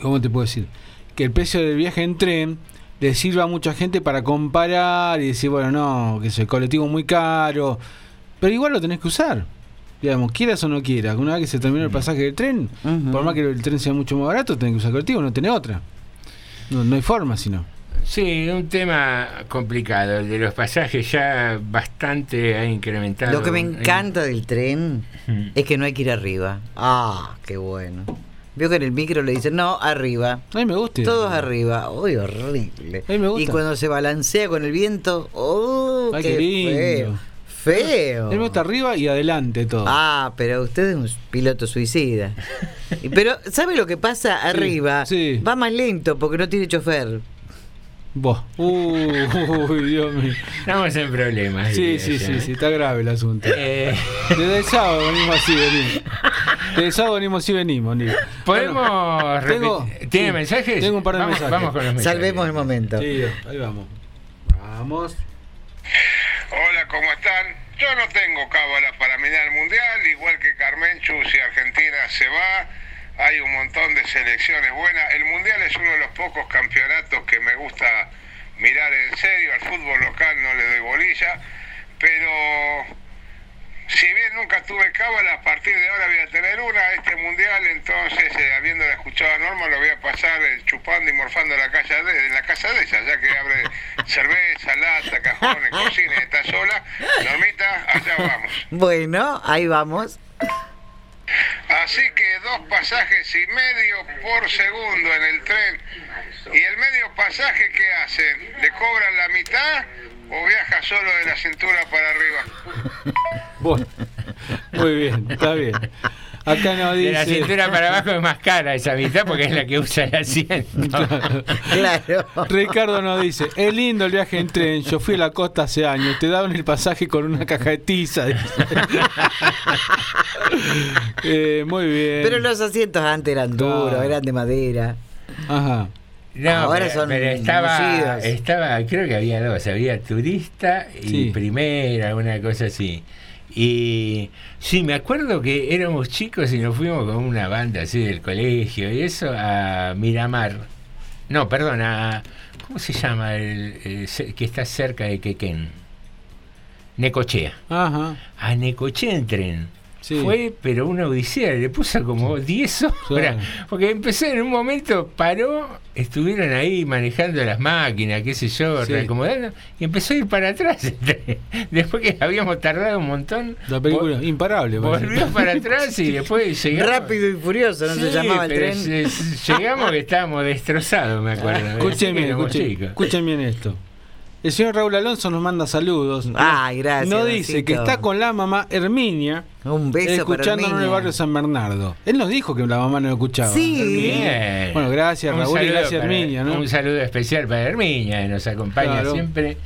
¿cómo te puedo decir? Que el precio del viaje en tren le sirva a mucha gente para comparar y decir, bueno, no, que es el colectivo muy caro, pero igual lo tenés que usar. Digamos, quieras o no quieras, una vez que se termina el pasaje del tren, por más que el tren sea mucho más barato, tenés que usar el colectivo, no tenés otra. No, no hay forma, sino. Sí, un tema complicado. El de los pasajes ya bastante ha incrementado. Lo que me en- encanta del tren es que no hay que ir arriba. Ah, qué bueno. Vio que en el micro le dicen, no, arriba. A mí me gusta. Todos arriba. Uy, horrible. A mí me gusta. Y cuando se balancea con el viento, ¡oh! Ay, qué, qué lindo. feo! Feo. Me gusta arriba y adelante todo. Ah, pero usted es un piloto suicida. Pero, ¿sabe lo que pasa [laughs] arriba? Va más lento porque no tiene chofer. Vos. Uy, Dios mío. Estamos en problemas. Sí, sí, sí, sí, está grave el asunto. Eh. Desde el sábado venimos así, venimos. Desde el sábado venimos así, venimos. Nico. ¿Podemos Bueno, repetir? ¿Tiene mensajes? Tengo un par de Vamos- mensajes. vamos con los mensajes. Salvemos el momento. Sí, ahí vamos. Vamos. Hola, ¿cómo están? Yo no tengo cábala para mirar el mundial, igual que Carmenchu, si Argentina se va, hay un montón de selecciones buenas. El mundial es uno de los pocos campeonatos que me gusta mirar en serio, al fútbol local no le doy bolilla, pero si bien nunca tuve cábala, a partir de ahora voy a tener una, este mundial, entonces, eh, habiéndola escuchado a Norma, lo voy a pasar eh, chupando y morfando en la, casa de, en la casa de ella, ya que abre [laughs] cerveza, lata, cajones, cocina y está sola. Normita, allá vamos. Bueno, ahí vamos. Así que dos pasajes y medio por segundo en el tren. ¿Y el medio pasaje qué hacen? ¿Le cobran la mitad o viaja solo de la cintura para arriba? Bueno, muy bien, está bien. Acá nos De dice. la cintura para abajo es más cara esa mitad porque es la que usa el asiento. [laughs] Claro. Ricardo nos dice, es lindo el viaje en tren, yo fui a la costa hace años, te daban el pasaje con una caja de tiza. [laughs] Eh, muy bien. Pero los asientos antes eran duros, eran de madera. Ajá. No, Ahora pero, son pero estaba, estaba, creo que había dos, había turista y Sí. primera, una cosa así. Y sí, me acuerdo que éramos chicos y nos fuimos con una banda así del colegio y eso a Miramar. No, perdón, a, ¿cómo se llama el, que está cerca de Quequén? Necochea. Ajá. A Necochea en tren. Sí. Fue, pero una odisea, le puso como 10 horas. Porque empezó en un momento, paró, estuvieron ahí manejando las máquinas, qué sé yo, Sí. reacomodando, y empezó a ir para atrás. [laughs] Después que habíamos tardado un montón, La película, vol- imparable. parece. volvió para atrás y [laughs] después llegamos. Rápido y furioso, no se llamaba el pero tren. llegamos que estábamos destrozados, me acuerdo. Escuchen bien, éramos escuchen, chicos. escuchen bien esto. El señor Raúl Alonso nos manda saludos. Ay, gracias, Nos dice que está con la mamá Herminia. Un beso para Escuchándonos en el barrio San Bernardo. Él nos dijo que la mamá no lo escuchaba. Sí. Bien. Bueno, gracias Un Raúl y gracias para- Herminia, ¿no? Un saludo especial para Herminia, que nos acompaña Claro. siempre.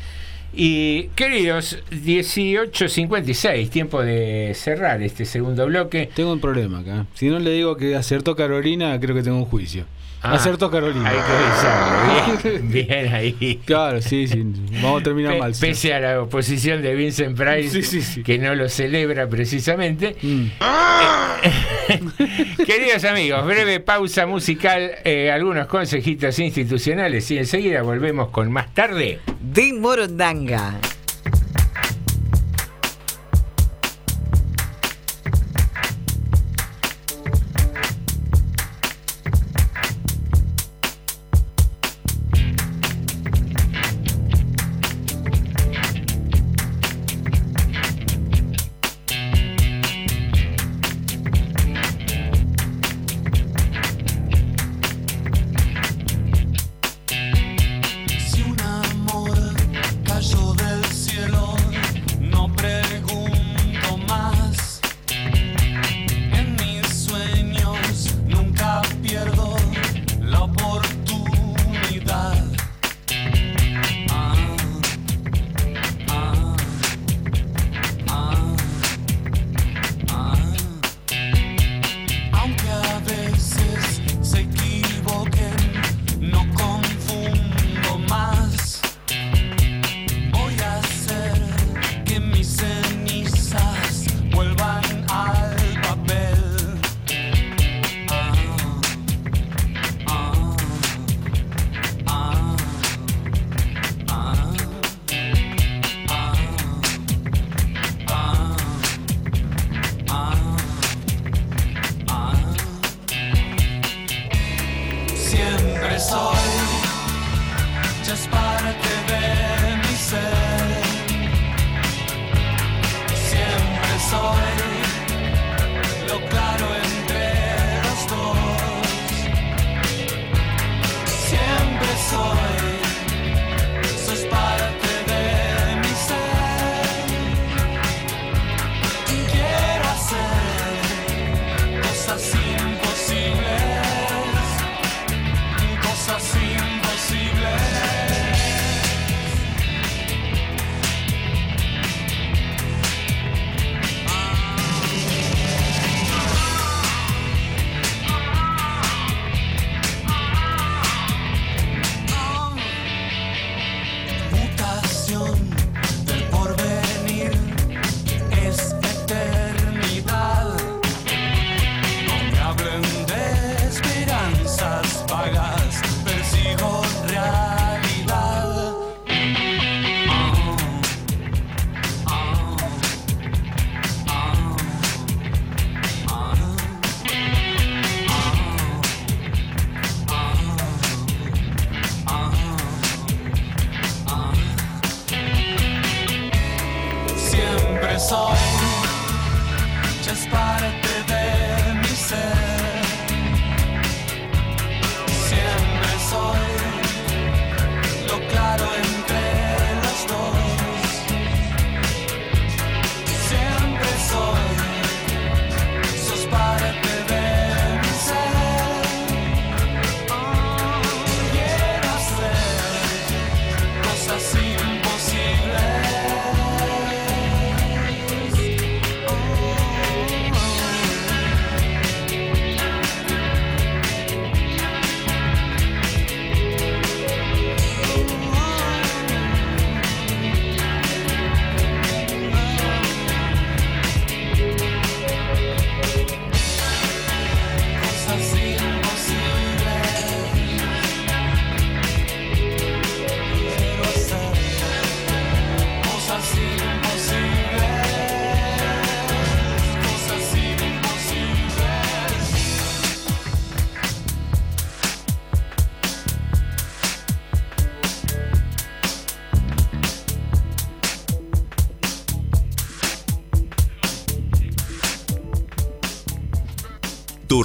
Y queridos, 18.56, tiempo de cerrar este segundo bloque. Tengo un problema acá. Si no le digo que acertó Carolina, creo que tengo un juicio. Ah, acertó Carolina. Hay que revisarlo. [laughs] Bien, bien ahí. Claro, sí, sí. Vamos a terminar Pe- mal. sí. Pese a la oposición de Vincent Price, que no lo celebra precisamente. Mm. [laughs] Queridos amigos, breve pausa musical, eh, algunos consejitos institucionales y enseguida volvemos con más tarde. De Morondanga.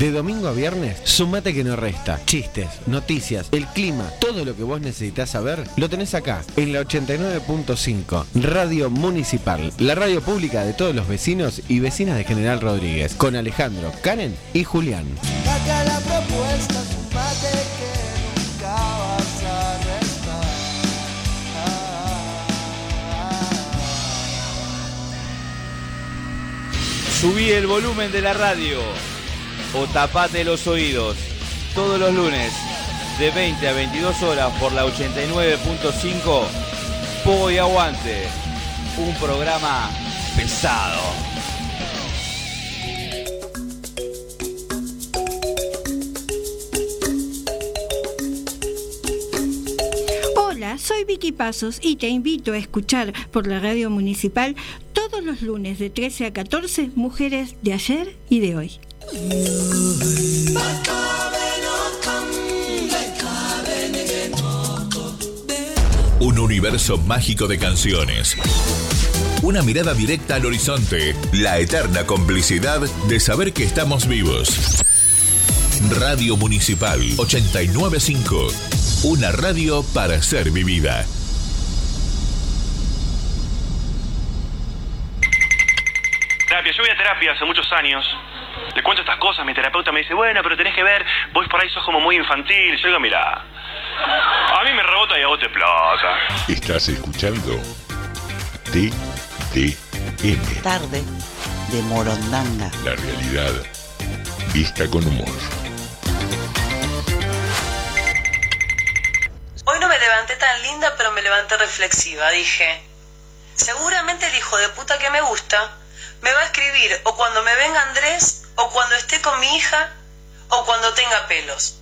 De domingo a viernes, sumate que no resta. Chistes, noticias, el clima, todo lo que vos necesitas saber, lo tenés acá, en la 89.5, Radio Municipal, la radio pública de todos los vecinos y vecinas de General Rodríguez, con Alejandro, Karen y Julián. Sumate a la propuesta, sumate que nunca vas a restar. Subí el volumen de la radio o tapate los oídos. Todos los lunes de 20 a 22 horas por la 89.5 Pogo y Aguante. Un programa pesado. Hola, soy Vicky Pasos y te invito a escuchar por la radio municipal todos los lunes de 13 a 14 Mujeres de ayer y de hoy. Un universo mágico de canciones. Una mirada directa al horizonte. La eterna complicidad de saber que estamos vivos. Radio Municipal 895. Una radio para ser vivida. Terapia, yo voy a terapia hace muchos años. Le cuento estas cosas, mi terapeuta me dice, bueno, pero tenés que ver, vos por ahí sos como muy infantil. Yo digo, mira, a mí me rebota y a vos te explota. Estás escuchando TDM, Tarde de Morondanga. la realidad vista con humor. Hoy no me levanté tan linda, pero me levanté reflexiva. Dije, seguramente el hijo de puta que me gusta me va a escribir o cuando me venga Andrés, o cuando esté con mi hija, o cuando tenga pelos.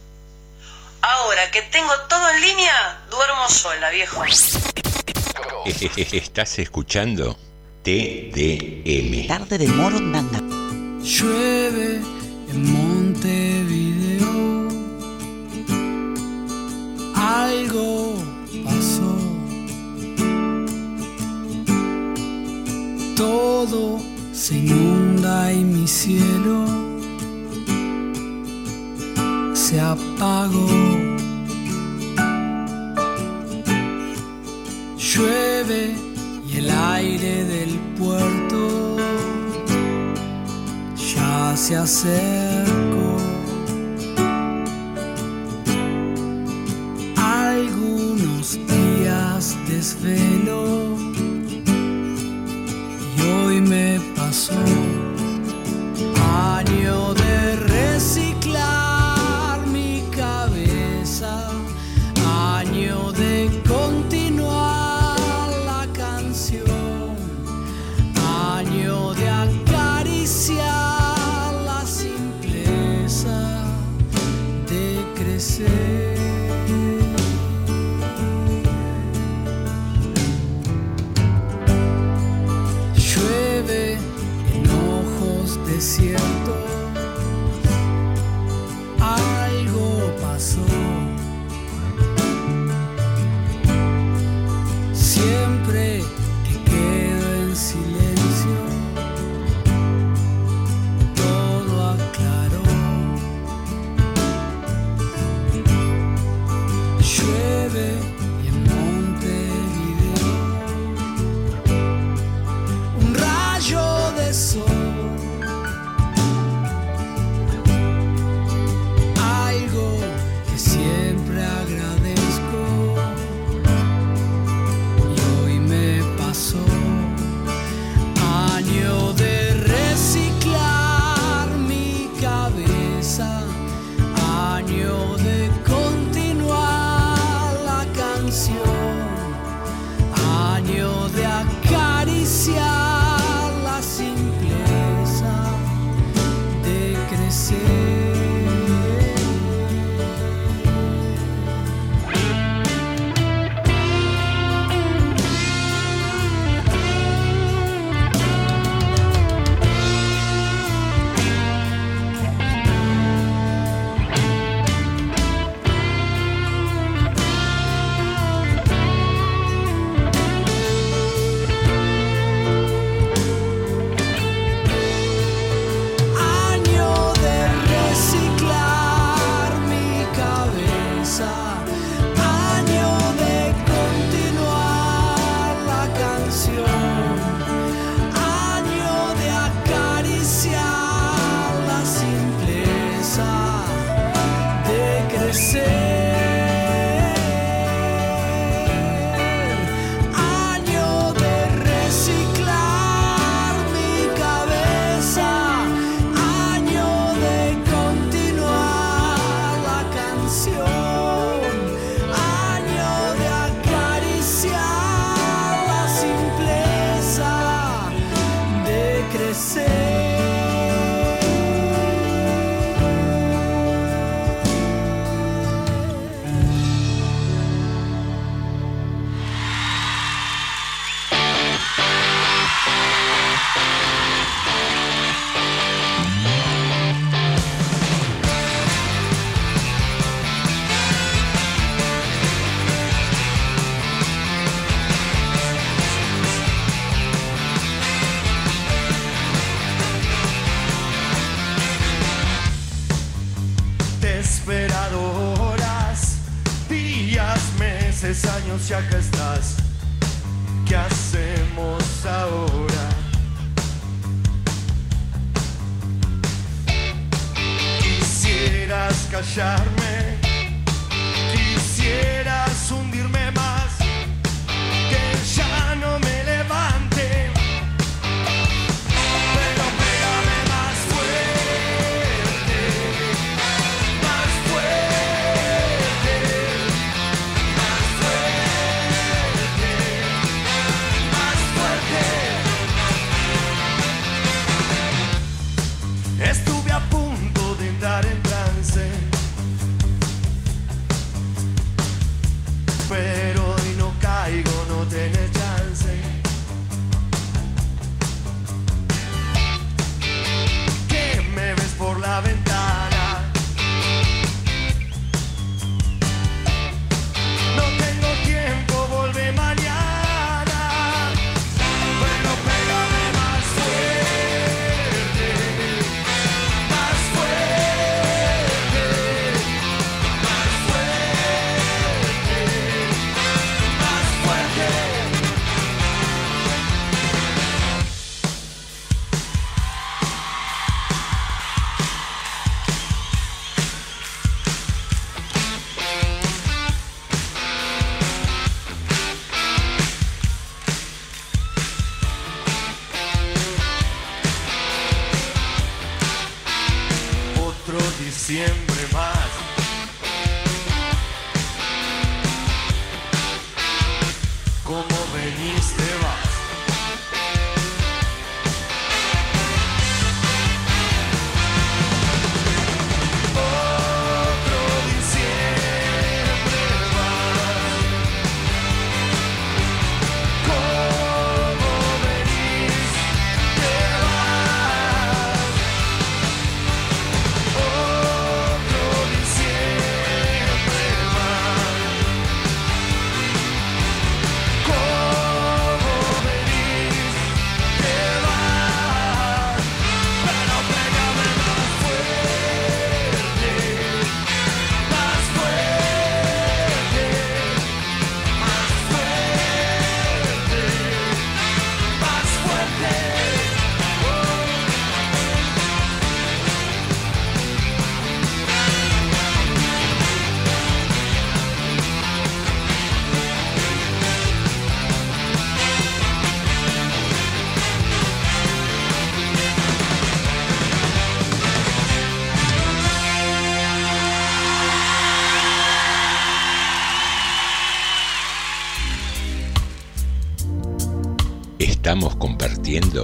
Ahora que tengo todo en línea, duermo sola, viejo. Estás escuchando TDM. Tarde de Morondanga. Llueve en Montevideo. Algo pasó. Todo se inunda y mi cielo se apagó. Llueve y el aire del puerto ya se acercó. Algunos días desvelo hoy me pasó. Año de всякость.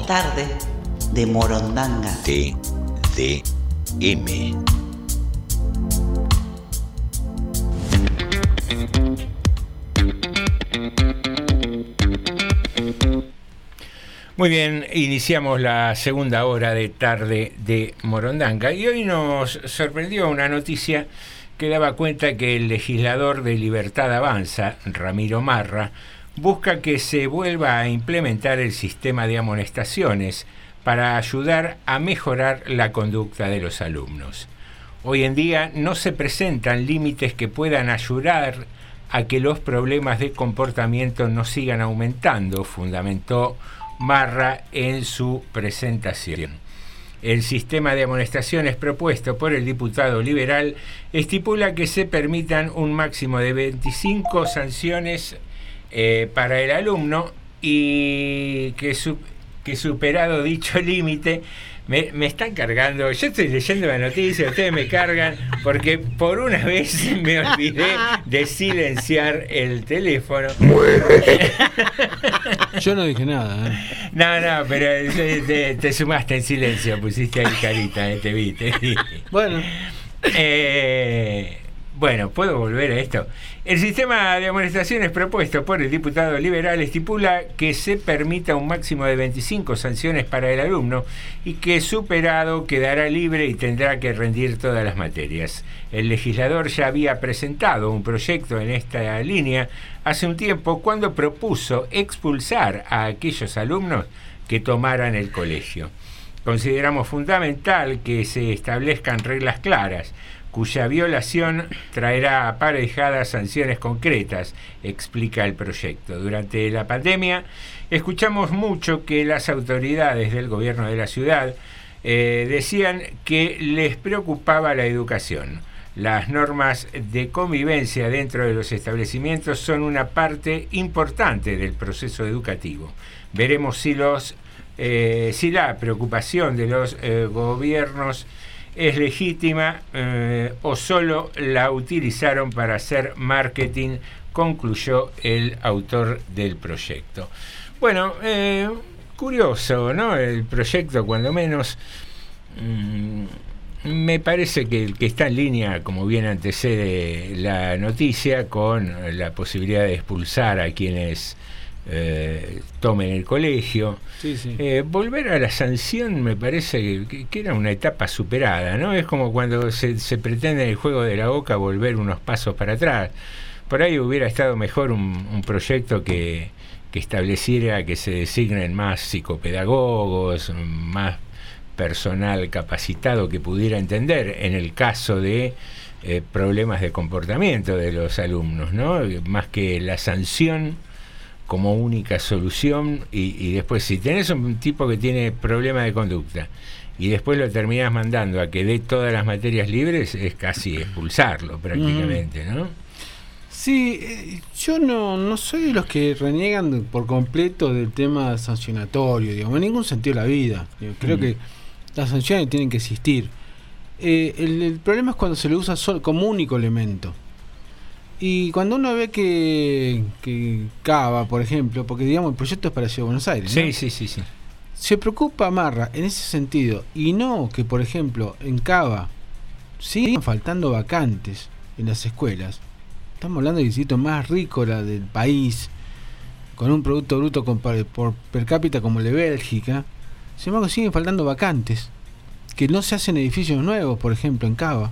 Tarde de Morondanga. TDM. Muy bien, iniciamos la segunda hora de tarde de Morondanga y hoy nos sorprendió una noticia que daba cuenta que el legislador de Libertad Avanza, Ramiro Marra, busca que se vuelva a implementar el sistema de amonestaciones para ayudar a mejorar la conducta de los alumnos. Hoy en día no se presentan límites que puedan ayudar a que los problemas de comportamiento no sigan aumentando, fundamentó Marra en su presentación. El sistema de amonestaciones propuesto por el diputado liberal estipula que se permitan un máximo de 25 sanciones eh, para el alumno y que, su- que superado dicho [laughs] límite, me, me están cargando, yo estoy leyendo la noticia, ustedes me cargan, porque por una vez [laughs] me olvidé de silenciar el teléfono. Yo no dije nada. ¿eh? No, no, pero te, te- te sumaste en silencio, pusiste ahí carita, eh, te vi, te vi. Bueno. Eh, bueno, ¿puedo volver a esto? El sistema de amonestaciones propuesto por el diputado liberal estipula que se permita un máximo de 25 sanciones para el alumno y que superado quedará libre y tendrá que rendir todas las materias. El legislador ya había presentado un proyecto en esta línea hace un tiempo cuando propuso expulsar a aquellos alumnos que tomaran el colegio. Consideramos fundamental que se establezcan reglas claras, cuya violación traerá aparejadas sanciones concretas, explica el proyecto. Durante la pandemia escuchamos mucho que las autoridades del gobierno de la ciudad eh, decían que les preocupaba la educación. Las normas de convivencia dentro de los establecimientos son una parte importante del proceso educativo. Veremos si los eh, si la preocupación de los eh, gobiernos es legítima eh, o solo la utilizaron para hacer marketing, concluyó el autor del proyecto. Bueno, eh, curioso, ¿no? El proyecto, cuando menos, mm, me parece que, que está en línea, como bien antecede la noticia, con la posibilidad de expulsar a quienes eh, tomen el colegio. Sí, sí. Eh, volver a la sanción me parece que, que era una etapa superada, ¿no? Es como cuando se, se pretende en el juego de la boca volver unos pasos para atrás. Por ahí hubiera estado mejor un, un proyecto que, que estableciera que se designen más psicopedagogos, más personal capacitado que pudiera entender en el caso de eh, problemas de comportamiento de los alumnos, ¿no? Más que la sanción como única solución y, y después si tenés un tipo que tiene problemas de conducta y después lo terminás mandando a que dé todas las materias libres, es casi expulsarlo prácticamente, ¿no? Sí, eh, yo no, no soy de los que reniegan por completo del tema sancionatorio, digamos, en ningún sentido de la vida. Yo creo Mm. que las sanciones tienen que existir. Eh, el, el problema es cuando se lo usa sol- como único elemento. Y cuando uno ve que, que Cava, por ejemplo, porque digamos el proyecto es para Ciudad de Buenos Aires, ¿no? Sí, sí, sí, sí. se preocupa Marra en ese sentido y no que por ejemplo en Cava siguen faltando vacantes en las escuelas estamos hablando del distrito más rícola del país con un producto bruto por per cápita como el de Bélgica sin embargo siguen faltando vacantes que no se hacen edificios nuevos por ejemplo en Cava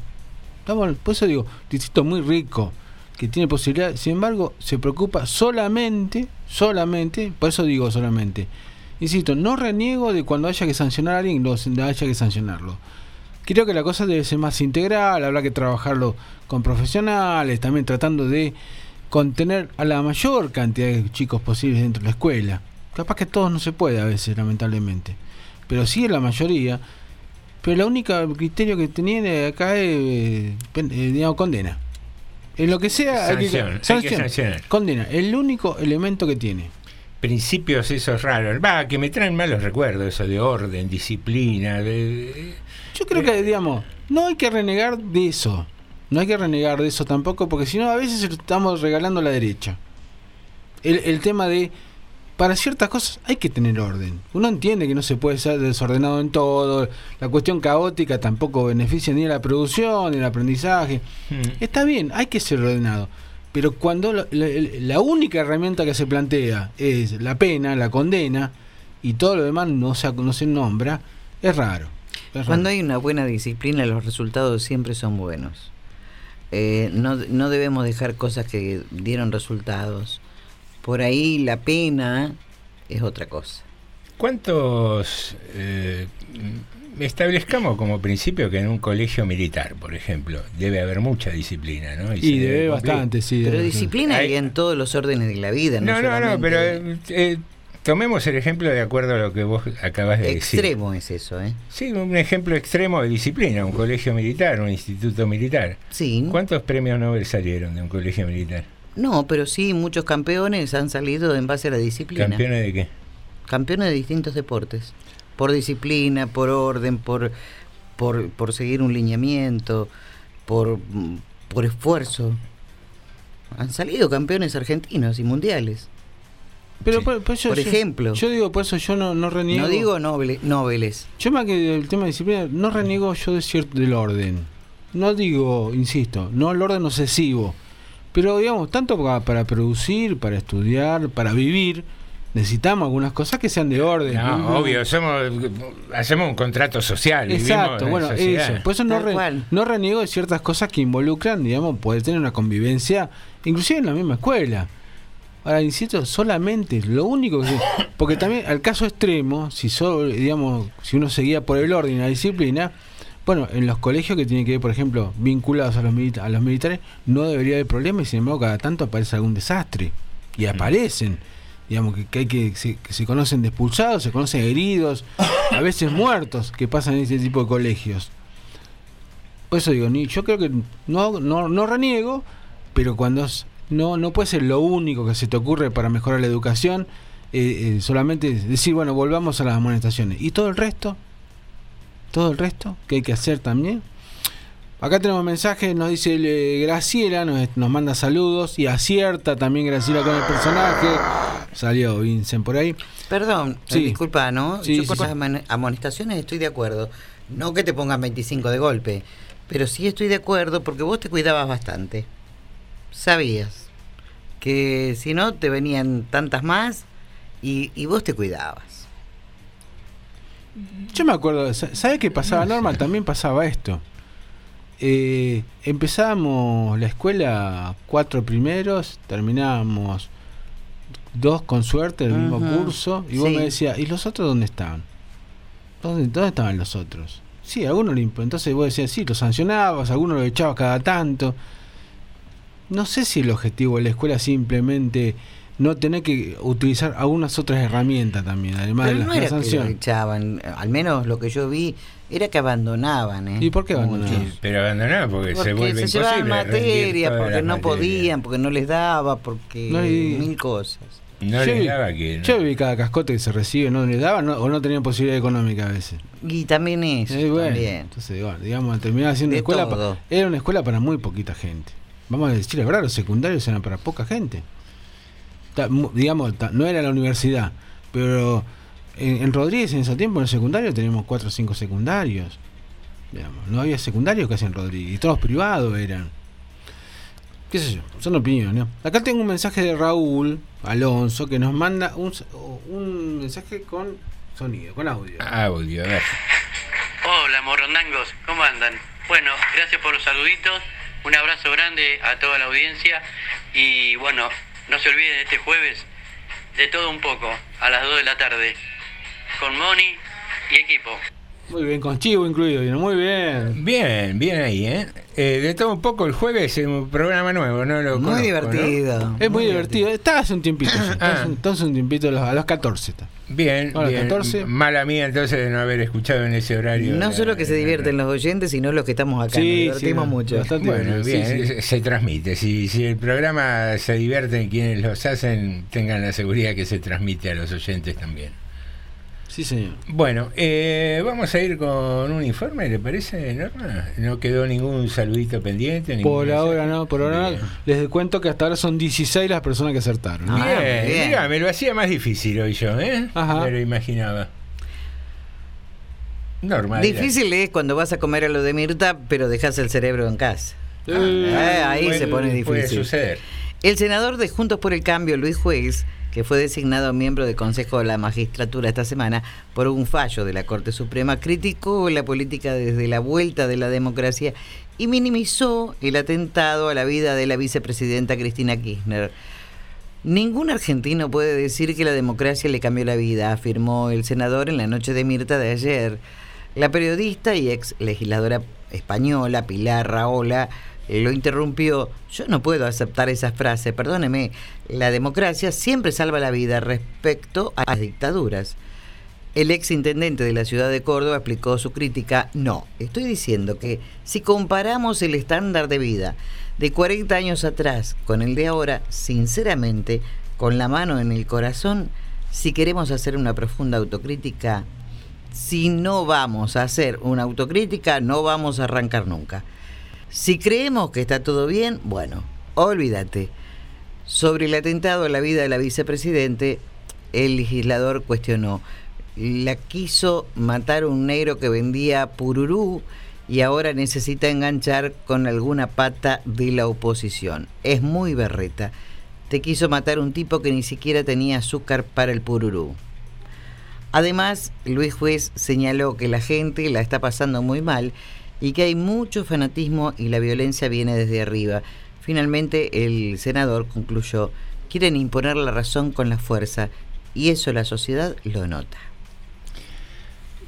estamos, por eso digo distrito muy rico que tiene posibilidad sin embargo se preocupa solamente solamente por eso digo solamente Insisto, no reniego de cuando haya que sancionar a alguien, lo, haya que sancionarlo. Creo que la cosa debe ser más integral, habrá que trabajarlo con profesionales, también tratando de contener a la mayor cantidad de chicos posibles dentro de la escuela. Capaz que todos no se puede a veces, lamentablemente. Pero sí la mayoría. Pero la única criterio que tiene acá es, eh, eh, digamos, condena. En lo que sea, hay que- Sanción, hay que sancionar. Condena, el único elemento que tiene. Principios esos raros. Va, que me traen malos recuerdos, eso de orden, disciplina. de- Yo creo que, digamos, no hay que renegar de eso. No hay que renegar de eso tampoco, porque si no, a veces estamos regalando a la derecha. El, el tema de, para ciertas cosas hay que tener orden. Uno entiende que no se puede ser desordenado en todo. La cuestión caótica tampoco beneficia ni a la producción, ni al aprendizaje. Está bien, hay que ser ordenado. Pero cuando la, la- la única herramienta que se plantea es la pena, la condena, y todo lo demás no se, no se nombra, es raro. Es Cuando raro. hay una buena disciplina, los resultados siempre son buenos. Eh, no, no debemos dejar cosas que dieron resultados. Por ahí la pena es otra cosa. ¿Cuántos eh, establezcamos como principio que en un colegio militar, por ejemplo, debe haber mucha disciplina, ¿no? Y se debe bastante, sí. Pero debe- disciplina hay en todos los órdenes de la vida. No, No, no, no, pero eh, eh, tomemos el ejemplo de acuerdo a lo que vos acabas de decir. Extremo es eso, ¿eh? Sí, un ejemplo extremo de disciplina, un colegio militar, un instituto militar. Sí. ¿Cuántos premios Nobel salieron de un colegio militar? No, pero sí, muchos campeones han salido en base a la disciplina. ¿Campeones de qué? Campeones de distintos deportes. Por disciplina, por orden, por, por, por seguir un lineamiento, por, por esfuerzo. Han salido campeones argentinos y mundiales. Pero por, por eso Por yo- ejemplo. Yo digo, por eso yo no, no reniego. No digo noble- nobeles. Yo más que el tema de disciplina, no reniego yo de cierto del orden. No digo, insisto, no el orden obsesivo. Pero digamos, tanto para, para producir, para estudiar, para vivir, necesitamos algunas cosas que sean de orden. No, obvio, somos, hacemos un contrato social. Exacto, bueno, eso. Por eso no, re- no reniego de ciertas cosas que involucran, digamos, poder tener una convivencia, inclusive en la misma escuela. Ahora, insisto, solamente lo único que... Porque también al caso extremo, si solo, digamos, si uno seguía por el orden y la disciplina, bueno, en los colegios que tienen que ver, por ejemplo, vinculados a los, a los militares, no debería haber problema y sin embargo cada tanto aparece algún desastre. Y aparecen. Digamos que, que hay que, se, que se conocen de expulsados, se conocen heridos, a veces muertos que pasan en este tipo de colegios. Por eso digo, ni, yo creo que no, no, no reniego, pero cuando no, no puede ser lo único que se te ocurre para mejorar la educación, eh, eh, solamente decir, bueno, volvamos a las amonestaciones. ¿Y todo el resto? ¿Todo el resto? que hay que hacer también? Acá tenemos mensajes, nos dice eh, Graciela, nos, nos manda saludos y acierta también Graciela con el personaje. Salió Vincent por ahí. Perdón, Sí. eh, disculpa, ¿no? Sí, Yo sí, con las amon- amonestaciones estoy de acuerdo. No que te pongan 25 de golpe, pero sí estoy de acuerdo porque vos te cuidabas bastante. Sabías que si no te venían tantas más y, y vos te cuidabas. Yo me acuerdo, sa- ¿sabes qué pasaba, Norma? También pasaba esto. Eh, empezábamos la escuela cuatro primeros, terminábamos dos con suerte el mismo curso, y vos sí. me decías, ¿y los otros dónde estaban? ¿Dónde, dónde estaban los otros? Sí, algunos entonces vos decías, sí, los sancionabas, algunos lo echabas cada tanto. No sé si el objetivo de la escuela es simplemente no tener que utilizar algunas otras herramientas también, además Pero de no era que lo echaban, al menos lo que yo vi era que abandonaban. ¿eh? ¿Y por qué abandonaban? Pero abandonado porque, Porque se vuelve se imposible. materia, porque no materias. podían, porque no les daba, porque No, y- mil cosas. No Yo les vi- daba que. Yo vi cada cascote que se recibe, no les daban no- o no tenían posibilidad económica a veces. Y también eso, Eh, bueno, también. Entonces, bueno, digamos, terminaba siendo una escuela. pa- era una escuela para muy poquita gente. Vamos a decir la verdad, los secundarios eran para poca gente. Digamos, ta- no era la universidad, pero en, en Rodríguez en ese tiempo, en el secundario, teníamos cuatro o cinco secundarios. Digamos, no había secundarios casi en Rodríguez, y todos privados eran. qué sé yo, son opiniones. ¿no? Acá tengo un mensaje de Raúl Alonso que nos manda un, un mensaje con sonido, con audio. Audio, a ver. Hola morondangos, ¿cómo andan? Bueno, gracias por los saluditos, un abrazo grande a toda la audiencia y bueno, no se olviden este jueves de todo un poco, a las 2 de la tarde, con Moni y equipo. Muy bien, con chivo incluido, muy bien. Bien, bien ahí, ¿eh? Eh, De todo un poco el jueves en un programa nuevo, ¿no? Lo conozco, ¿no? Es muy, divertido. Está hace un tiempito. sí, [coughs] está Ah. un- está hace un tiempito, a los, a los 14 está. Bien, bien. 14. Mala mía entonces de no haber escuchado en ese horario. No la- solo que se divierten los oyentes, sino los que estamos acá. Sí, Nos sí, divertimos mucho. bastante Bueno, bien, Se, se transmite. Si, si el programa se divierten quienes los hacen, tengan la seguridad que se transmite a los oyentes también. Sí, señor. Bueno, eh, vamos a ir con un informe, ¿le parece, Norma? No quedó ningún saludito pendiente. ningún Por ahora no, por ahora no. Les cuento que hasta ahora son 16 las personas que acertaron. bien, mirá, me lo hacía más difícil hoy yo, ¿eh? Me lo imaginaba. Normal. Difícil es cuando vas a comer a lo de Mirta, pero dejas el cerebro en casa. Eh, Eh, ahí puede- se pone difícil. puede suceder. El senador de Juntos por el Cambio, Luis Juez, que fue designado miembro del Consejo de la Magistratura esta semana por un fallo de la Corte Suprema, criticó la política desde la vuelta de la democracia y minimizó el atentado a la vida de la vicepresidenta Cristina Kirchner. Ningún argentino puede decir que la democracia le cambió la vida, afirmó el senador en la noche de Mirta de ayer. La periodista y ex legisladora española Pilar Raola lo interrumpió. Yo no puedo aceptar esa frase, perdóneme. La democracia siempre salva la vida respecto a las dictaduras. El ex intendente de la ciudad de Córdoba explicó su crítica. No, estoy diciendo que si comparamos el estándar de vida de 40 años atrás con el de ahora, sinceramente, con la mano en el corazón, si queremos hacer una profunda autocrítica, si no vamos a hacer una autocrítica, no vamos a arrancar nunca. Si creemos que está todo bien, bueno, olvídate. Sobre el atentado a la vida de la vicepresidente, el legislador cuestionó. La quiso matar un negro que vendía pururú y ahora necesita enganchar con alguna pata de la oposición. Es muy berreta. Te quiso matar un tipo que ni siquiera tenía azúcar para el pururú. Además, Luis Juez señaló que la gente la está pasando muy mal y que hay mucho fanatismo y la violencia viene desde arriba. Finalmente, el senador concluyó quieren imponer la razón con la fuerza y eso la sociedad lo nota.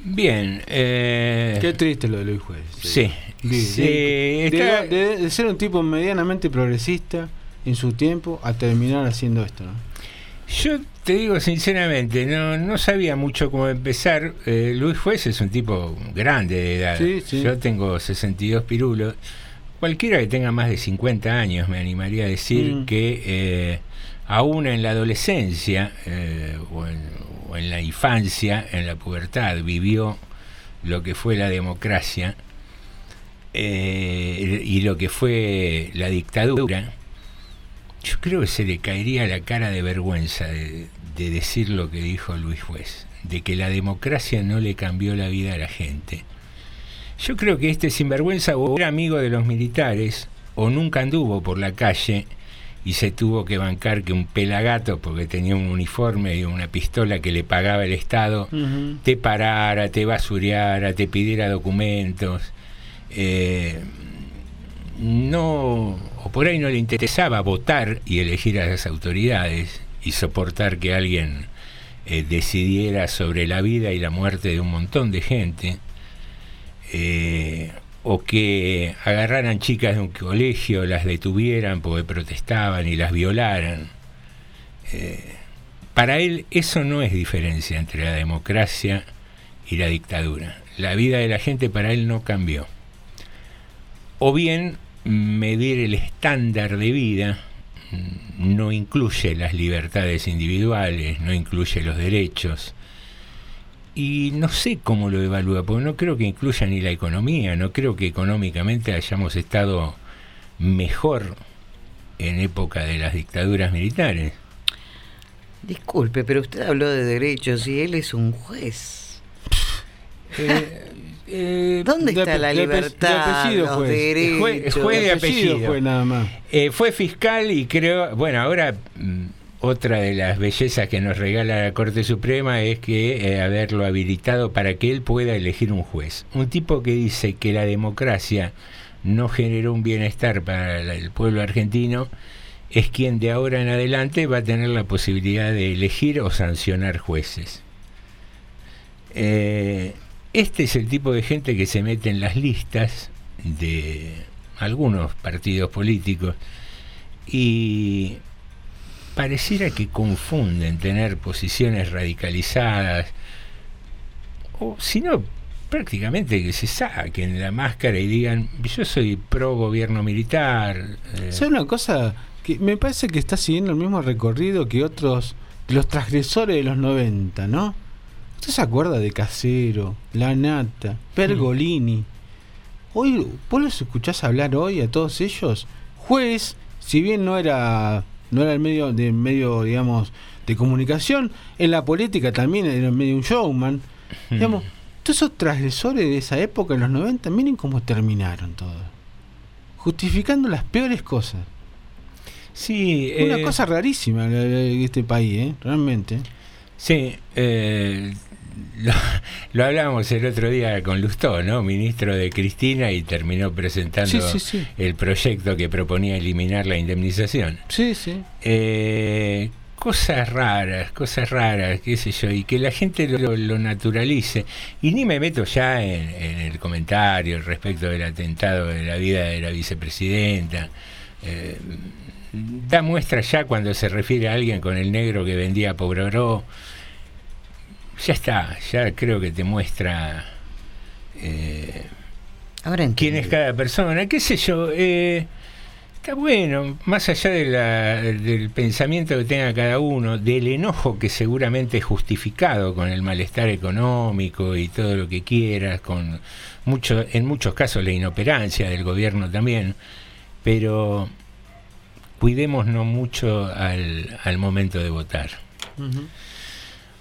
Bien. eh, Qué triste lo de Luis Juez. Sí. De, Sí, de- está- de- de- de ser un tipo medianamente progresista en su tiempo a terminar haciendo esto. ¿no? Yo te digo sinceramente, no, no sabía mucho cómo empezar. Eh, Luis Juez es un tipo grande de edad. Sí, sí. Yo tengo 62 pirulos. Cualquiera que tenga más de 50 años me animaría a decir Mm. que eh, aún en la adolescencia eh, o, en, o en la infancia, en la pubertad, vivió lo que fue la democracia eh, y lo que fue la dictadura. Yo creo que se le caería la cara de vergüenza de, de decir lo que dijo Luis Juez, de que la democracia no le cambió la vida a la gente. Yo creo que este sinvergüenza o era amigo de los militares o nunca anduvo por la calle y se tuvo que bancar que un pelagato, porque tenía un uniforme y una pistola que le pagaba el Estado, te parara, te basureara, te pidiera documentos. Eh, no, o por ahí no le interesaba votar y elegir a las autoridades y soportar que alguien eh, decidiera sobre la vida y la muerte de un montón de gente, eh, o que agarraran chicas de un colegio, las detuvieran porque protestaban y las violaran. Eh, para él eso no es diferencia entre la democracia y la dictadura. La vida de la gente para él no cambió. O bien medir el estándar de vida no incluye las libertades individuales, no incluye los derechos. Y no sé cómo lo evalúa, porque no creo que incluya ni la economía, no creo que económicamente hayamos estado mejor en época de las dictaduras militares. Disculpe, pero usted habló de derechos y él es un juez. [laughs] ¿Dónde de está la de libertad, apellido, los juez. derechos? Juez, juez de apellido. fue nada más. Eh, fue fiscal y creo, bueno, ahora mm, otra de las bellezas que nos regala la Corte Suprema es que eh, haberlo habilitado para que él pueda elegir un juez. Un tipo que dice que la democracia no generó un bienestar para el pueblo argentino es quien de ahora en adelante va a tener la posibilidad de elegir o sancionar jueces. Eh, este es el tipo de gente que se mete en las listas de algunos partidos políticos y pareciera que confunden tener posiciones radicalizadas o si no prácticamente que se saquen la máscara y digan yo soy pro gobierno militar eh, ¿Sabe una cosa? Que me parece que está siguiendo el mismo recorrido que otros, los transgresores de los 90, ¿no? ¿Usted se acuerda de Casero, La Nata, Pergolini? Hoy, vos los escuchás hablar hoy a todos ellos. Juez, si bien no era, no era el medio de medio, digamos, de comunicación, en la política también era medio un showman. Digamos, todos esos transgresores de esa época, en los 90, miren cómo terminaron todos. Justificando las peores cosas. Sí, Una eh, cosa rarísima la- este país, ¿eh? Realmente. Sí, eh, lo, lo hablábamos el otro día con Lustó, ¿no? Ministro de Cristina y terminó presentando Sí, sí, sí. el proyecto que proponía eliminar la indemnización. Sí, sí. Eh, cosas raras, cosas raras, qué sé yo, y que la gente lo, lo naturalice. Y ni me meto ya en, en el comentario respecto del atentado de la vida de la vicepresidenta. Eh, da muestra ya cuando se refiere a alguien con el negro que vendía Pobroró. Ya está, ya creo que te muestra eh, Ahora quién es cada persona, qué sé yo. eh, está bueno, más allá de la- del pensamiento que tenga cada uno, del enojo que seguramente es justificado con el malestar económico y todo lo que quieras, con mucho, en muchos casos la inoperancia del gobierno también, pero cuidémonos mucho al, al momento de votar.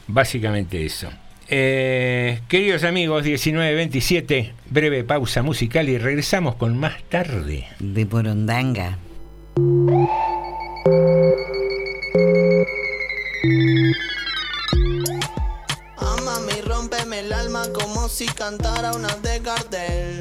Básicamente eso. Eh, queridos amigos, 19.27, breve pausa musical y regresamos con más tarde. De Morondanga. Amame y rómpeme el alma como si cantara una de Gardel.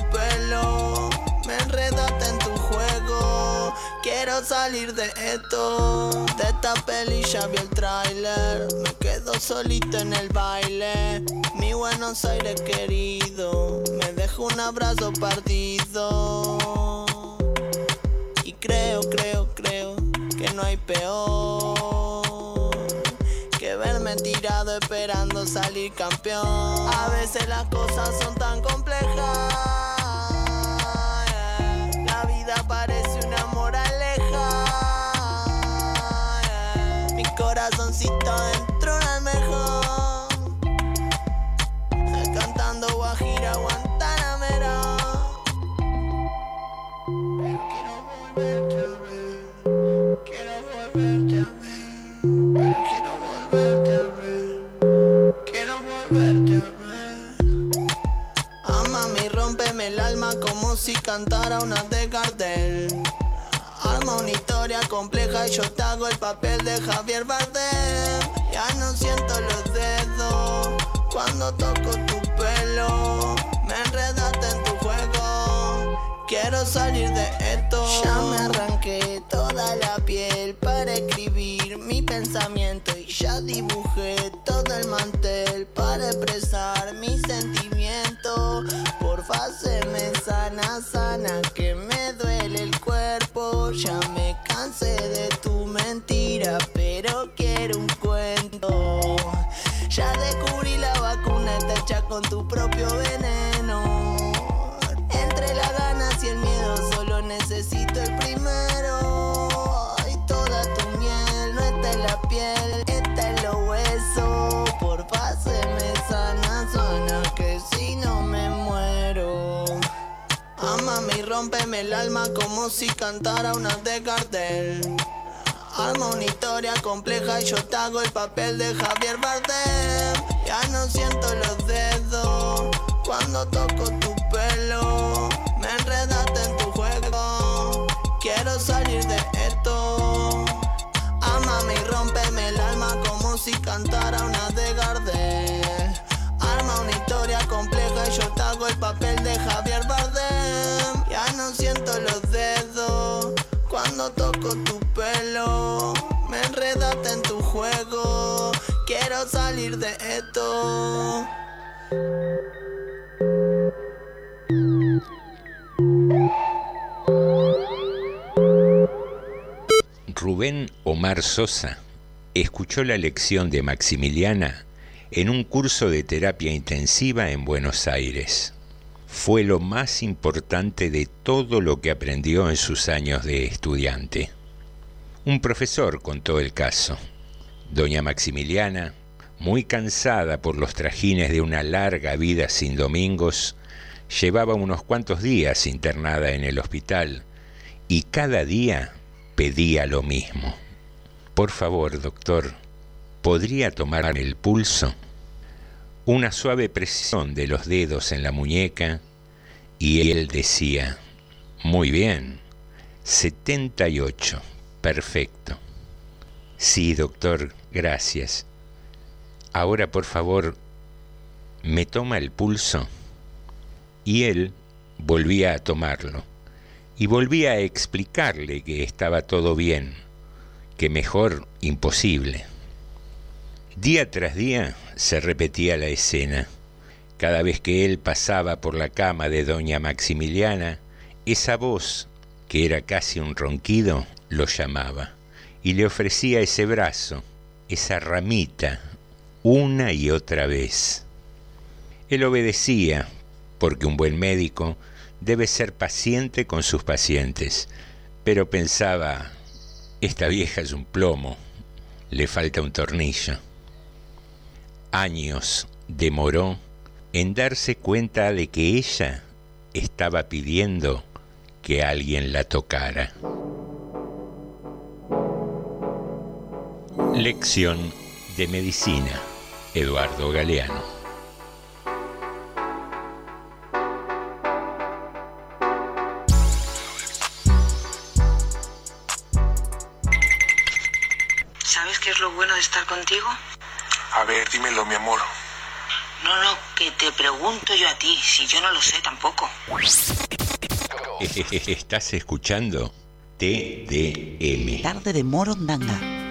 Me enredaste en tu juego. Quiero salir de esto. De esta peli ya vi el tráiler. Me quedo solito en el baile. Mi Buenos Aires querido. Me dejo un abrazo partido. Y creo, creo, creo que no hay peor que verme tirado esperando salir campeón. A veces las cosas son tan complejas. Corazoncito dentro papel de Javier de esto. Rubén Omar Sosa escuchó la lección de Maximiliana en un curso de terapia intensiva en Buenos Aires. Fue lo más importante de todo lo que aprendió en sus años de estudiante. Un profesor contó el caso. Doña Maximiliana, muy cansada por los trajines de una larga vida sin domingos, llevaba unos cuantos días internada en el hospital y cada día pedía lo mismo. Por favor, doctor, ¿podría tomar el pulso? Una suave presión de los dedos en la muñeca y él decía, muy bien, 78, perfecto. Sí, doctor, gracias. Ahora, por favor, ¿me toma el pulso? Y él volvía a tomarlo y volvía a explicarle que estaba todo bien, que mejor imposible. Día tras día se repetía la escena. Cada vez que él pasaba por la cama de doña Maximiliana, esa voz, que era casi un ronquido, lo llamaba y le ofrecía ese brazo, esa ramita, una y otra vez. Él obedecía, porque un buen médico debe ser paciente con sus pacientes, pero pensaba, esta vieja es un plomo, le falta un tornillo. Años demoró en darse cuenta de que ella estaba pidiendo que alguien la tocara. Lección de Medicina, Eduardo Galeano. ¿Sabes qué es lo bueno de estar contigo? A ver, dímelo, mi amor. No, no, que te pregunto yo a ti, si yo no lo sé tampoco. [laughs] Estás escuchando TDM. Tarde de Morondanga.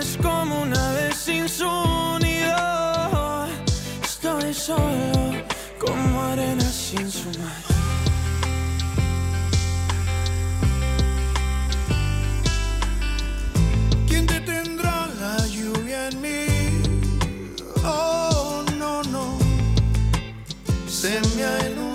Tienes como una vez sin su nido. Estoy solo como arena sin su mar. ¿Quién detendrá la lluvia en mí? Oh, no, no. Se me ha inundado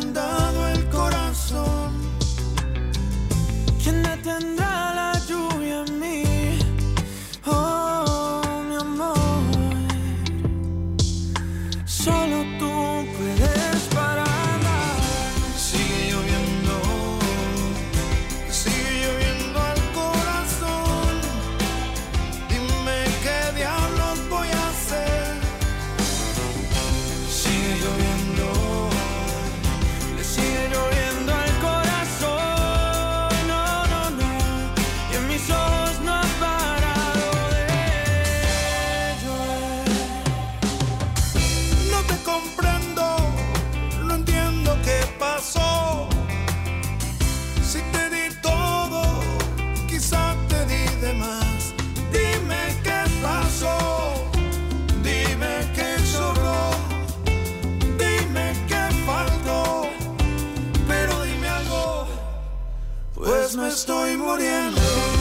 pues me estoy muriendo.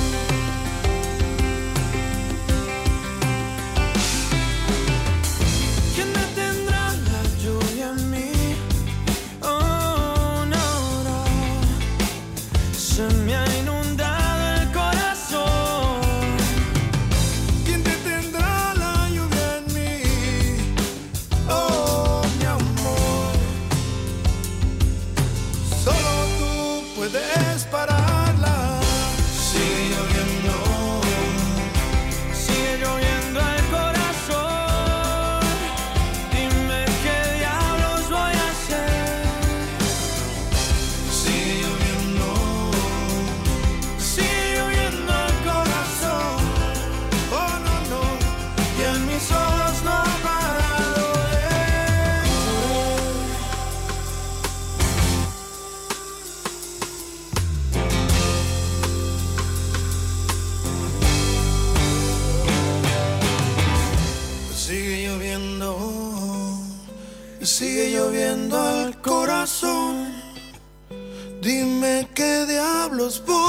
Dime qué diablos voy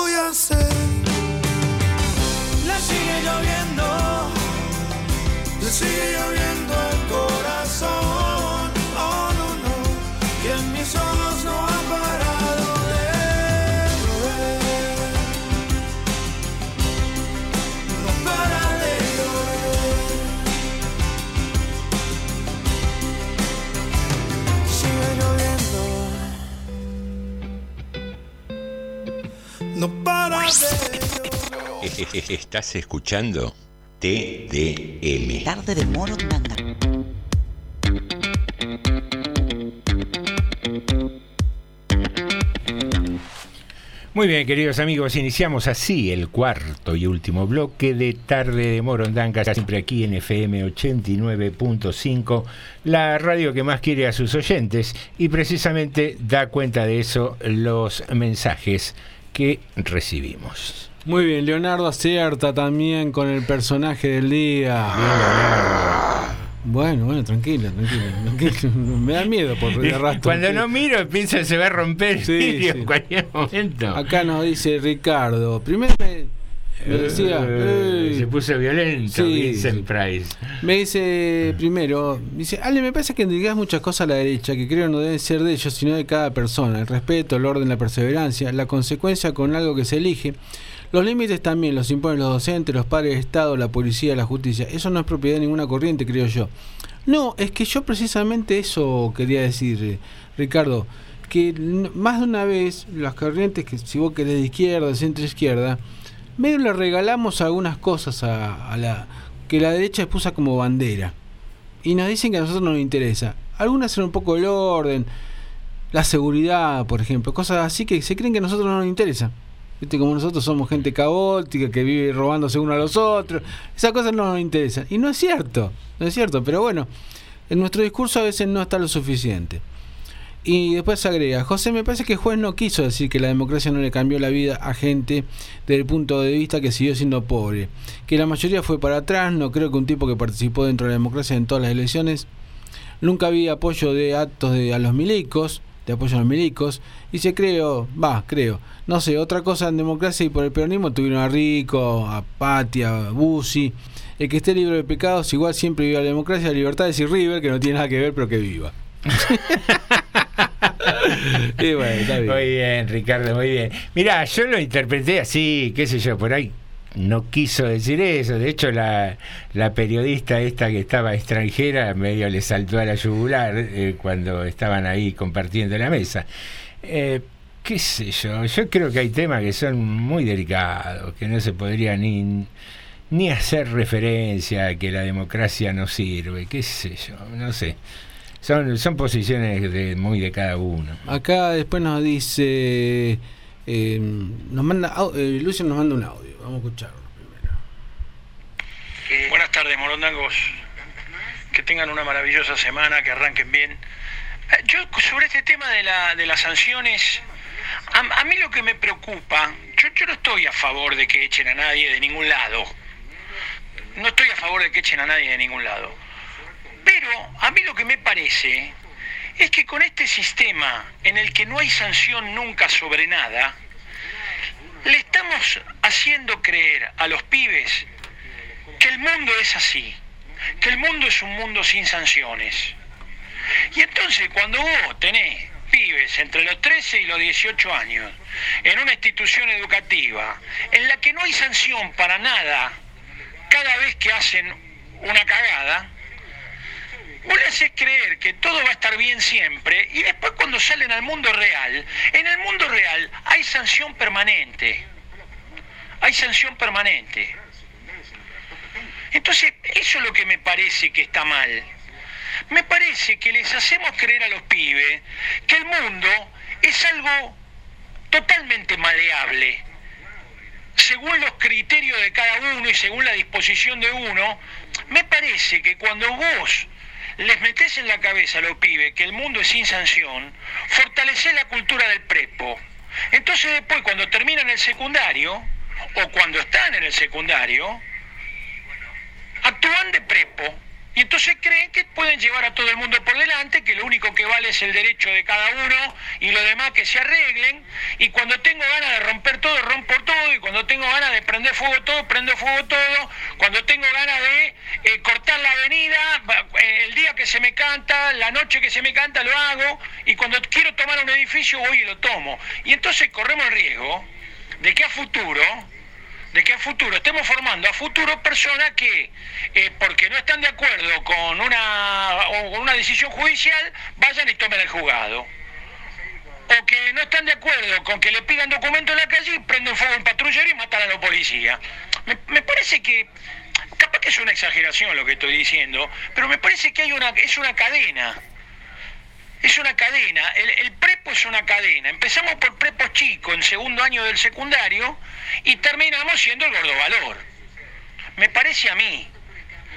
[laughs] Estás escuchando TDM. Tarde de Morondanga. Muy bien, queridos amigos, iniciamos así el cuarto y último bloque de Tarde de Morondanga, siempre aquí en FM 89.5, la radio que más quiere a sus oyentes y precisamente da cuenta de eso los mensajes que recibimos. Muy bien, Leonardo acierta también con el personaje del día. Bueno, bueno, tranquilo, tranquilo, tranquilo. Me da miedo por el arrastro. Cuando no miro, pienso que se va a romper el Sí, vidrio [laughs] sí. en cualquier momento. Acá nos dice Ricardo. Primero me, me decía. Eh, se puso violento Sí, Vincent. Price. Me dice primero, dice, Ale, me parece que indicás muchas cosas a la derecha que creo no deben ser de ellos, sino de cada persona. El respeto, el orden, la perseverancia, la consecuencia con algo que se elige. Los límites también los imponen los docentes, los padres de Estado, la policía, la justicia. Eso no es propiedad de ninguna corriente, creo yo. No, es que yo precisamente eso quería decir, eh, Ricardo, que más de una vez las corrientes que si vos querés de izquierda, de centro izquierda, medio le regalamos algunas cosas a, a la que la derecha puso como bandera. Y nos dicen que a nosotros no nos interesa. Algunas son un poco el orden, la seguridad, por ejemplo, cosas así que se creen que a nosotros no nos interesa. ¿Viste? Como nosotros somos gente caótica que vive robándose uno a los otros. Esas cosas no nos interesan. Y no es cierto, no es cierto, pero bueno, en nuestro discurso a veces no está lo suficiente. Y después agrega, José, me parece que el juez no quiso decir que la democracia no le cambió la vida a gente desde el punto de vista que siguió siendo pobre. Que la mayoría fue para atrás, no creo que un tipo que participó dentro de la democracia en todas las elecciones. Nunca había apoyo de actos de, a los milicos, de apoyo a los milicos. Y se creo, va, creo. No sé, otra cosa en democracia y por el peronismo tuvieron a Rico, a Patia, a Bussi. El que esté libre de pecados, igual siempre viva la democracia, la libertad y River, que no tiene nada que ver, pero que viva. [laughs] Y bueno, está bien. Muy bien, Ricardo, muy bien. Mirá, yo lo interpreté así, qué sé yo, por ahí no quiso decir eso. De hecho, la, la periodista esta que estaba extranjera medio le saltó a la yugular eh, cuando estaban ahí compartiendo la mesa. Eh, qué sé yo, yo creo que hay temas que son muy delicados, que no se podría ni, ni hacer referencia a que la democracia no sirve, qué sé yo, no sé. Son, son posiciones de, muy de cada uno. Acá después nos dice. Eh, nos manda, eh, Lucio nos manda un audio. Vamos a escucharlo. Buenas tardes, morondangos. Que tengan una maravillosa semana, que arranquen bien. Eh, Yo sobre este tema de, la, de las sanciones, a, a mí lo que me preocupa, yo, yo no estoy a favor de que echen a nadie de ningún lado. No estoy a favor de que echen a nadie de ningún lado. Pero a mí lo que me parece es que con este sistema en el que no hay sanción nunca sobre nada, le estamos haciendo creer a los pibes que el mundo es así, que el mundo es un mundo sin sanciones. Y entonces cuando vos tenés pibes entre los 13 y los 18 años en una institución educativa en la que no hay sanción para nada cada vez que hacen una cagada, vos le haces creer que todo va a estar bien siempre y después cuando salen al mundo real, en el mundo real hay sanción permanente. Hay sanción permanente. Entonces, eso es lo que me parece que está mal. Me parece que les hacemos creer a los pibes que el mundo es algo totalmente maleable. Según los criterios de cada uno y según la disposición de uno, me parece que cuando vos les metés en la cabeza a los pibes que el mundo es sin sanción, fortalecés la cultura del prepo. Entonces después, cuando terminan el secundario, o cuando están en el secundario, actúan de prepo. Y entonces creen que pueden llevar a todo el mundo por delante, que lo único que vale es el derecho de cada uno y lo demás que se arreglen. Y cuando tengo ganas de romper todo, rompo todo. Y cuando tengo ganas de prender fuego todo, prendo fuego todo. Cuando tengo ganas de eh, cortar la avenida, eh, el día que se me canta, la noche que se me canta, lo hago. Y cuando quiero tomar un edificio, voy y lo tomo. Y entonces corremos el riesgo de que a futuro de que a futuro estemos formando a futuro personas que, eh, porque no están de acuerdo con una, o con una decisión judicial, vayan y tomen el juzgado. O que no están de acuerdo con que le pidan documento en la calle y prenden fuego a un patrullero y matan a los policías. Me, me parece que, capaz que es una exageración lo que estoy diciendo, pero me parece que hay una, es una cadena. Es una cadena, el, prepo es una cadena. Empezamos por prepo chico en segundo año del secundario y terminamos siendo el gordovalor. Me parece a mí.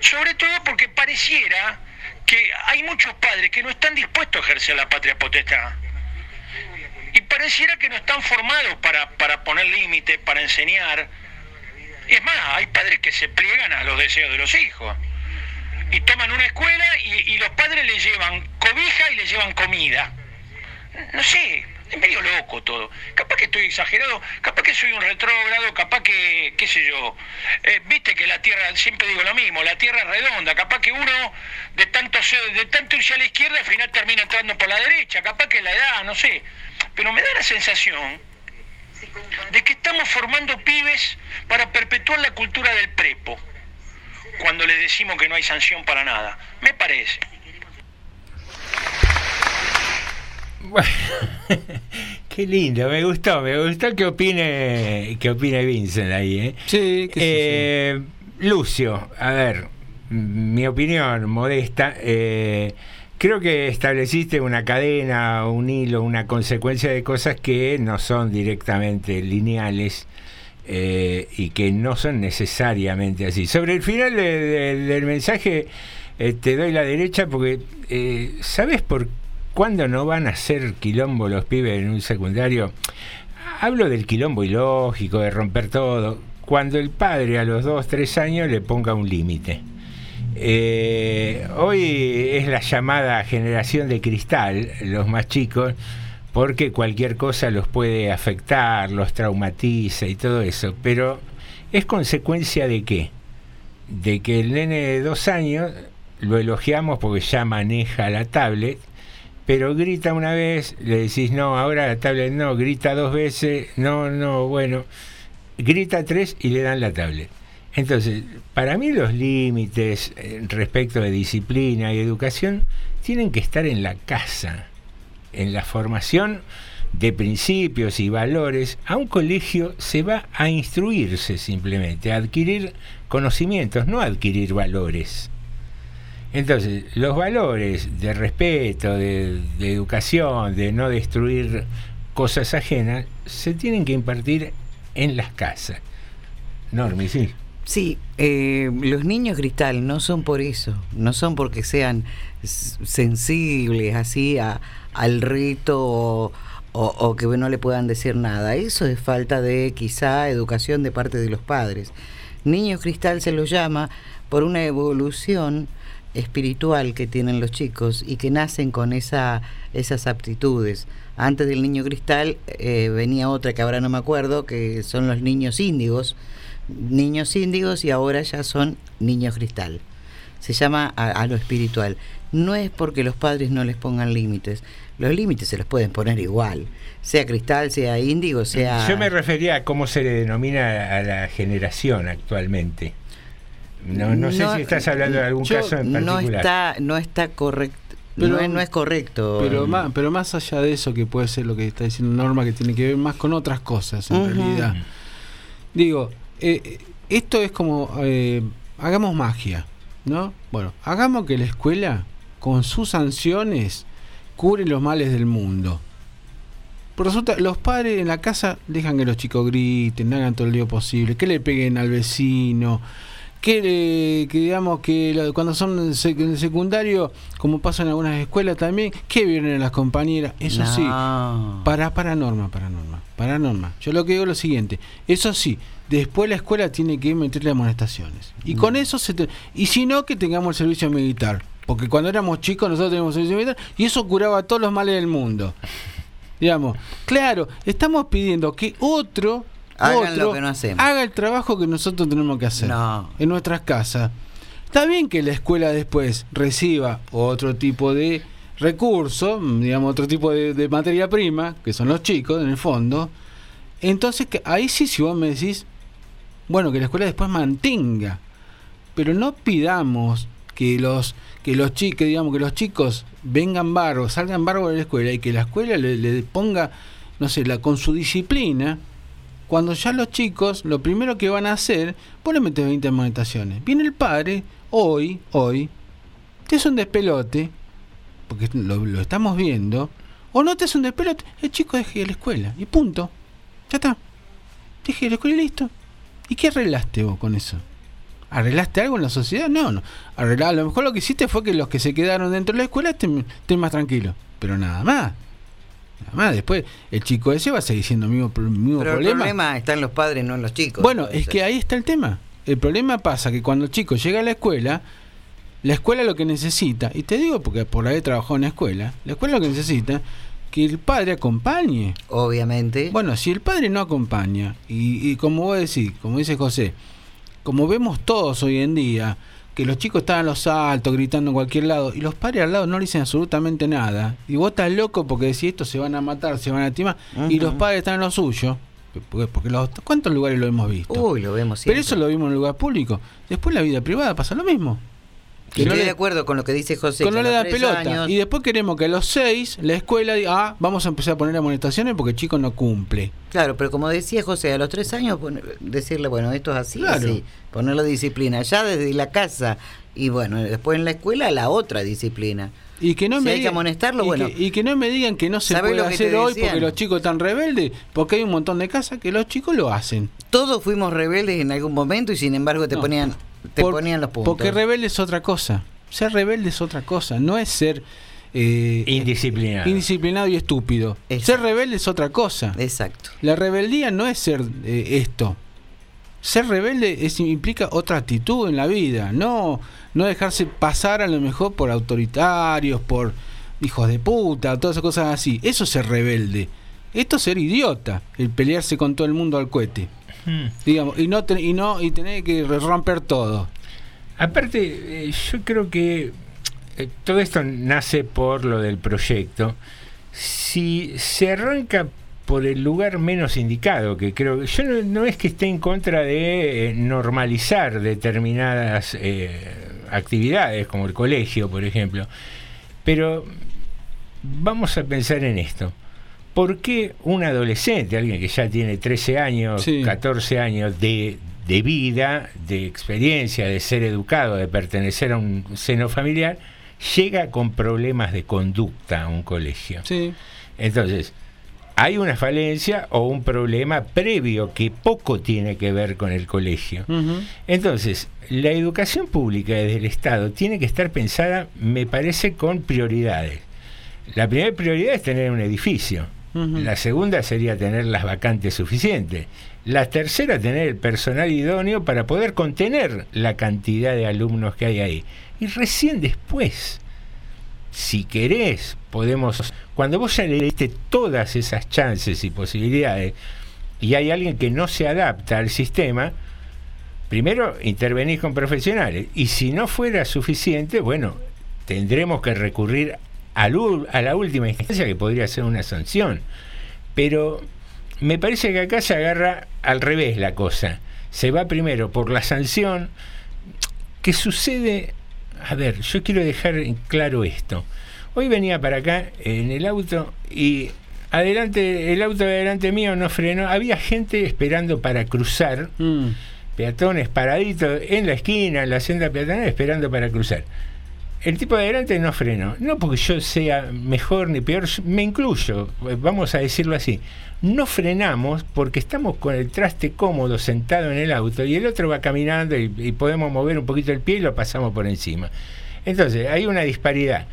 Sobre todo porque pareciera que hay muchos padres que no están dispuestos a ejercer la patria potestad. Y pareciera que no están formados para, para poner límites, para enseñar. Es más, hay padres que se pliegan a los deseos de los hijos. Y toman una escuela y, los padres le llevan cobija y le llevan comida. No sé, es medio loco todo. Capaz que estoy exagerado, capaz que soy un retrógrado, capaz que, qué sé yo. Eh, Viste que la Tierra, siempre digo lo mismo, la Tierra es redonda. Capaz que uno, de tanto, de tanto irse a la izquierda, al final termina entrando por la derecha. Capaz que la edad, no sé. Pero me da la sensación de que estamos formando pibes para perpetuar la cultura del prepo. Cuando les decimos que no hay sanción para nada. Me parece. Bueno, [laughs] qué lindo, me gustó, me gustó que opine, que opine Vincent ahí, ¿eh? Sí, Eh, Lucio, a ver, mi opinión modesta, eh, creo que estableciste una cadena, un hilo, una consecuencia de cosas que no son directamente lineales eh, y que no son necesariamente así. Sobre el final de- de- del mensaje eh, te doy la derecha porque eh, ¿sabes por cuándo no van a ser quilombo los pibes en un secundario? Hablo del quilombo ilógico, de romper todo. Cuando el padre a los 2, 3 años le ponga un límite. Hoy es la llamada generación de cristal, los más chicos, porque cualquier cosa los puede afectar, los traumatiza y todo eso. Pero ¿es consecuencia de qué? De que el nene de dos años lo elogiamos porque ya maneja la tablet, pero grita una vez, le decís no, ahora la tablet no, grita dos veces, no, no, bueno, grita tres y le dan la tablet. Entonces, para mí los límites eh, respecto de disciplina y educación tienen que estar en la casa, en la formación de principios y valores. A un colegio se va a instruirse simplemente, a adquirir conocimientos, no a adquirir valores. Entonces, los valores de respeto, de, educación, de no destruir cosas ajenas, se tienen que impartir en las casas. Normi, sí. Sí, eh, los niños cristal no son por eso, no son porque sean sensibles así a, al rito o, que no le puedan decir nada. Eso es falta de quizá educación de parte de los padres. Niños cristal se los llama por una evolución espiritual que tienen los chicos y que nacen con esa, esas aptitudes. Antes del niño cristal eh, venía otra que ahora no me acuerdo, que son los niños índigos, niños índigos y ahora ya son niños cristal. Se llama a lo espiritual. No es porque los padres no les pongan límites. Los límites se los pueden poner igual. Sea cristal, sea índigo, sea... Yo me refería a cómo se le denomina a la generación actualmente. No, no sé No, si estás hablando de algún yo- caso en no particular. está, no está correcto. Pero- no, es, no es correcto. Pero más, pero más allá de eso, que puede ser lo que está diciendo Norma, que tiene que ver más con otras cosas, en realidad. Digo, eh, eh, esto es como, eh, hagamos magia, ¿no? Bueno, hagamos que la escuela, con sus sanciones, cure los males del mundo. Por resulta, los padres en la casa dejan que los chicos griten, hagan todo el lío posible, que le peguen al vecino, que, le- que digamos que cuando son en el secundario, como pasa en algunas escuelas también, que vienen las compañeras. Eso sí, No. para, para norma, para norma, para norma. Yo lo que digo es lo siguiente, eso sí, después la escuela tiene que meterle amonestaciones. Y con eso se te- y si no que tengamos el servicio militar, porque cuando éramos chicos nosotros teníamos servicio militar y eso curaba todos los males del mundo. [laughs] Digamos, claro, estamos pidiendo que otro Hagan otro lo que no hacemos. haga el trabajo que nosotros tenemos que hacer No. en nuestras casas. Está bien que la escuela después reciba otro tipo de recurso, mm, digamos, otro tipo de, de materia prima, que son los chicos en el fondo. Entonces, que ahí sí, si vos me decís, bueno, que la escuela después mantenga, pero no pidamos que los que los chicos, digamos, que los chicos vengan bárbaros, salgan bárbaros de la escuela y que la escuela le, ponga, no sé, la, con su disciplina, cuando ya los chicos, lo primero que van a hacer, vos le metes 20 amonestaciones. Viene el padre, hoy, hoy, te es un despelote, porque lo, estamos viendo, o no te hace un despelote, el chico deje de la escuela, y punto. Ya está. Deje de la escuela y listo. ¿Y qué arreglaste vos con eso? ¿Arreglaste algo en la sociedad? No, no. Arreglar, a lo mejor lo que hiciste fue que los que se quedaron dentro de la escuela estén, estén más tranquilos. Pero nada más. Nada más. Después, el chico ese va a seguir siendo el mismo, mismo Pero el problema. problema está en los padres, no en los chicos. Bueno, es que ahí está el tema. El problema pasa que cuando el chico llega a la escuela, la escuela lo que necesita, y te digo porque por haber trabajado en la escuela, la escuela lo que necesita que el padre acompañe. Obviamente. Bueno, si el padre no acompaña, y, y como vos decís, como dice José, como vemos todos hoy en día, que los chicos están a los altos, gritando en cualquier lado, y los padres al lado no le dicen absolutamente nada, y vos estás loco porque decís esto se van a matar, se van a timar, y los padres están en lo suyo, porque, los, ¿cuántos lugares lo hemos visto? Uy, lo vemos Pero siempre. eso lo vimos en el lugar público. Después en la vida privada pasa lo mismo. Que no Estoy le- de acuerdo con lo que dice José. que que no le da pelota. años- Y después queremos que a los seis la escuela diga, ah, vamos a empezar a poner amonestaciones porque el chico no cumple. Claro, pero como decía José, a los tres años decirle, bueno, esto es así, Claro. así, ponerle disciplina, ya desde la casa y bueno, después en la escuela la otra disciplina. Y que no Si me hay que digan- amonestarlo, y bueno. Que, y que no me digan que no se ¿Sabés puede que hacer hoy porque los chicos están rebeldes, porque hay un montón de casas que los chicos lo hacen. Todos fuimos rebeldes en algún momento y sin embargo te No. ponían te Por- ponían los puntos. Porque rebelde es otra cosa. Ser rebelde es otra cosa. No es ser eh, Indisciplinado. indisciplinado y estúpido. Ser rebelde es otra cosa. Exacto. La rebeldía no es ser eh, esto. Ser rebelde es, implica otra actitud en la vida, no, no dejarse pasar a lo mejor por autoritarios, por hijos de puta, todas esas cosas así. Eso es ser rebelde. Esto es ser idiota, el pelearse con todo el mundo al cohete. Hmm. Digamos, y no, y no y tener que romper todo. Aparte, eh, yo creo que eh, todo esto nace por lo del proyecto. Si se arranca por el lugar menos indicado, que creo que yo no, no es que esté en contra de eh, normalizar determinadas eh, actividades, como el colegio, por ejemplo, pero vamos a pensar en esto. ¿Por qué un adolescente, alguien que ya tiene 13 años, 14 años de, de vida, de experiencia, de ser educado, de pertenecer a un seno familiar, llega con problemas de conducta a un colegio? Entonces, hay una falencia o un problema previo que poco tiene que ver con el colegio. Entonces, la educación pública desde el Estado tiene que estar pensada, me parece, con prioridades. La primera prioridad es tener un edificio. La segunda sería tener las vacantes suficientes. La tercera, tener el personal idóneo para poder contener la cantidad de alumnos que hay ahí. Y recién después, si querés, podemos... Cuando vos ya todas esas chances y posibilidades y hay alguien que no se adapta al sistema, primero intervenís con profesionales. Y si no fuera suficiente, bueno, tendremos que recurrir a la última instancia que podría ser una sanción. Pero me parece que acá se agarra al revés la cosa. Se va primero por la sanción que sucede... A ver, yo quiero dejar claro esto. Hoy venía para acá en el auto y adelante, el auto de adelante mío no frenó. Había gente esperando para cruzar, peatones paraditos en la esquina, en la senda peatonal, esperando para cruzar. El tipo de adelante no frenó. No porque yo sea mejor ni peor, me incluyo, vamos a decirlo así. No frenamos porque estamos con el traste cómodo sentado en el auto y el otro va caminando y, y podemos mover un poquito el pie y lo pasamos por encima. Entonces, hay una disparidad.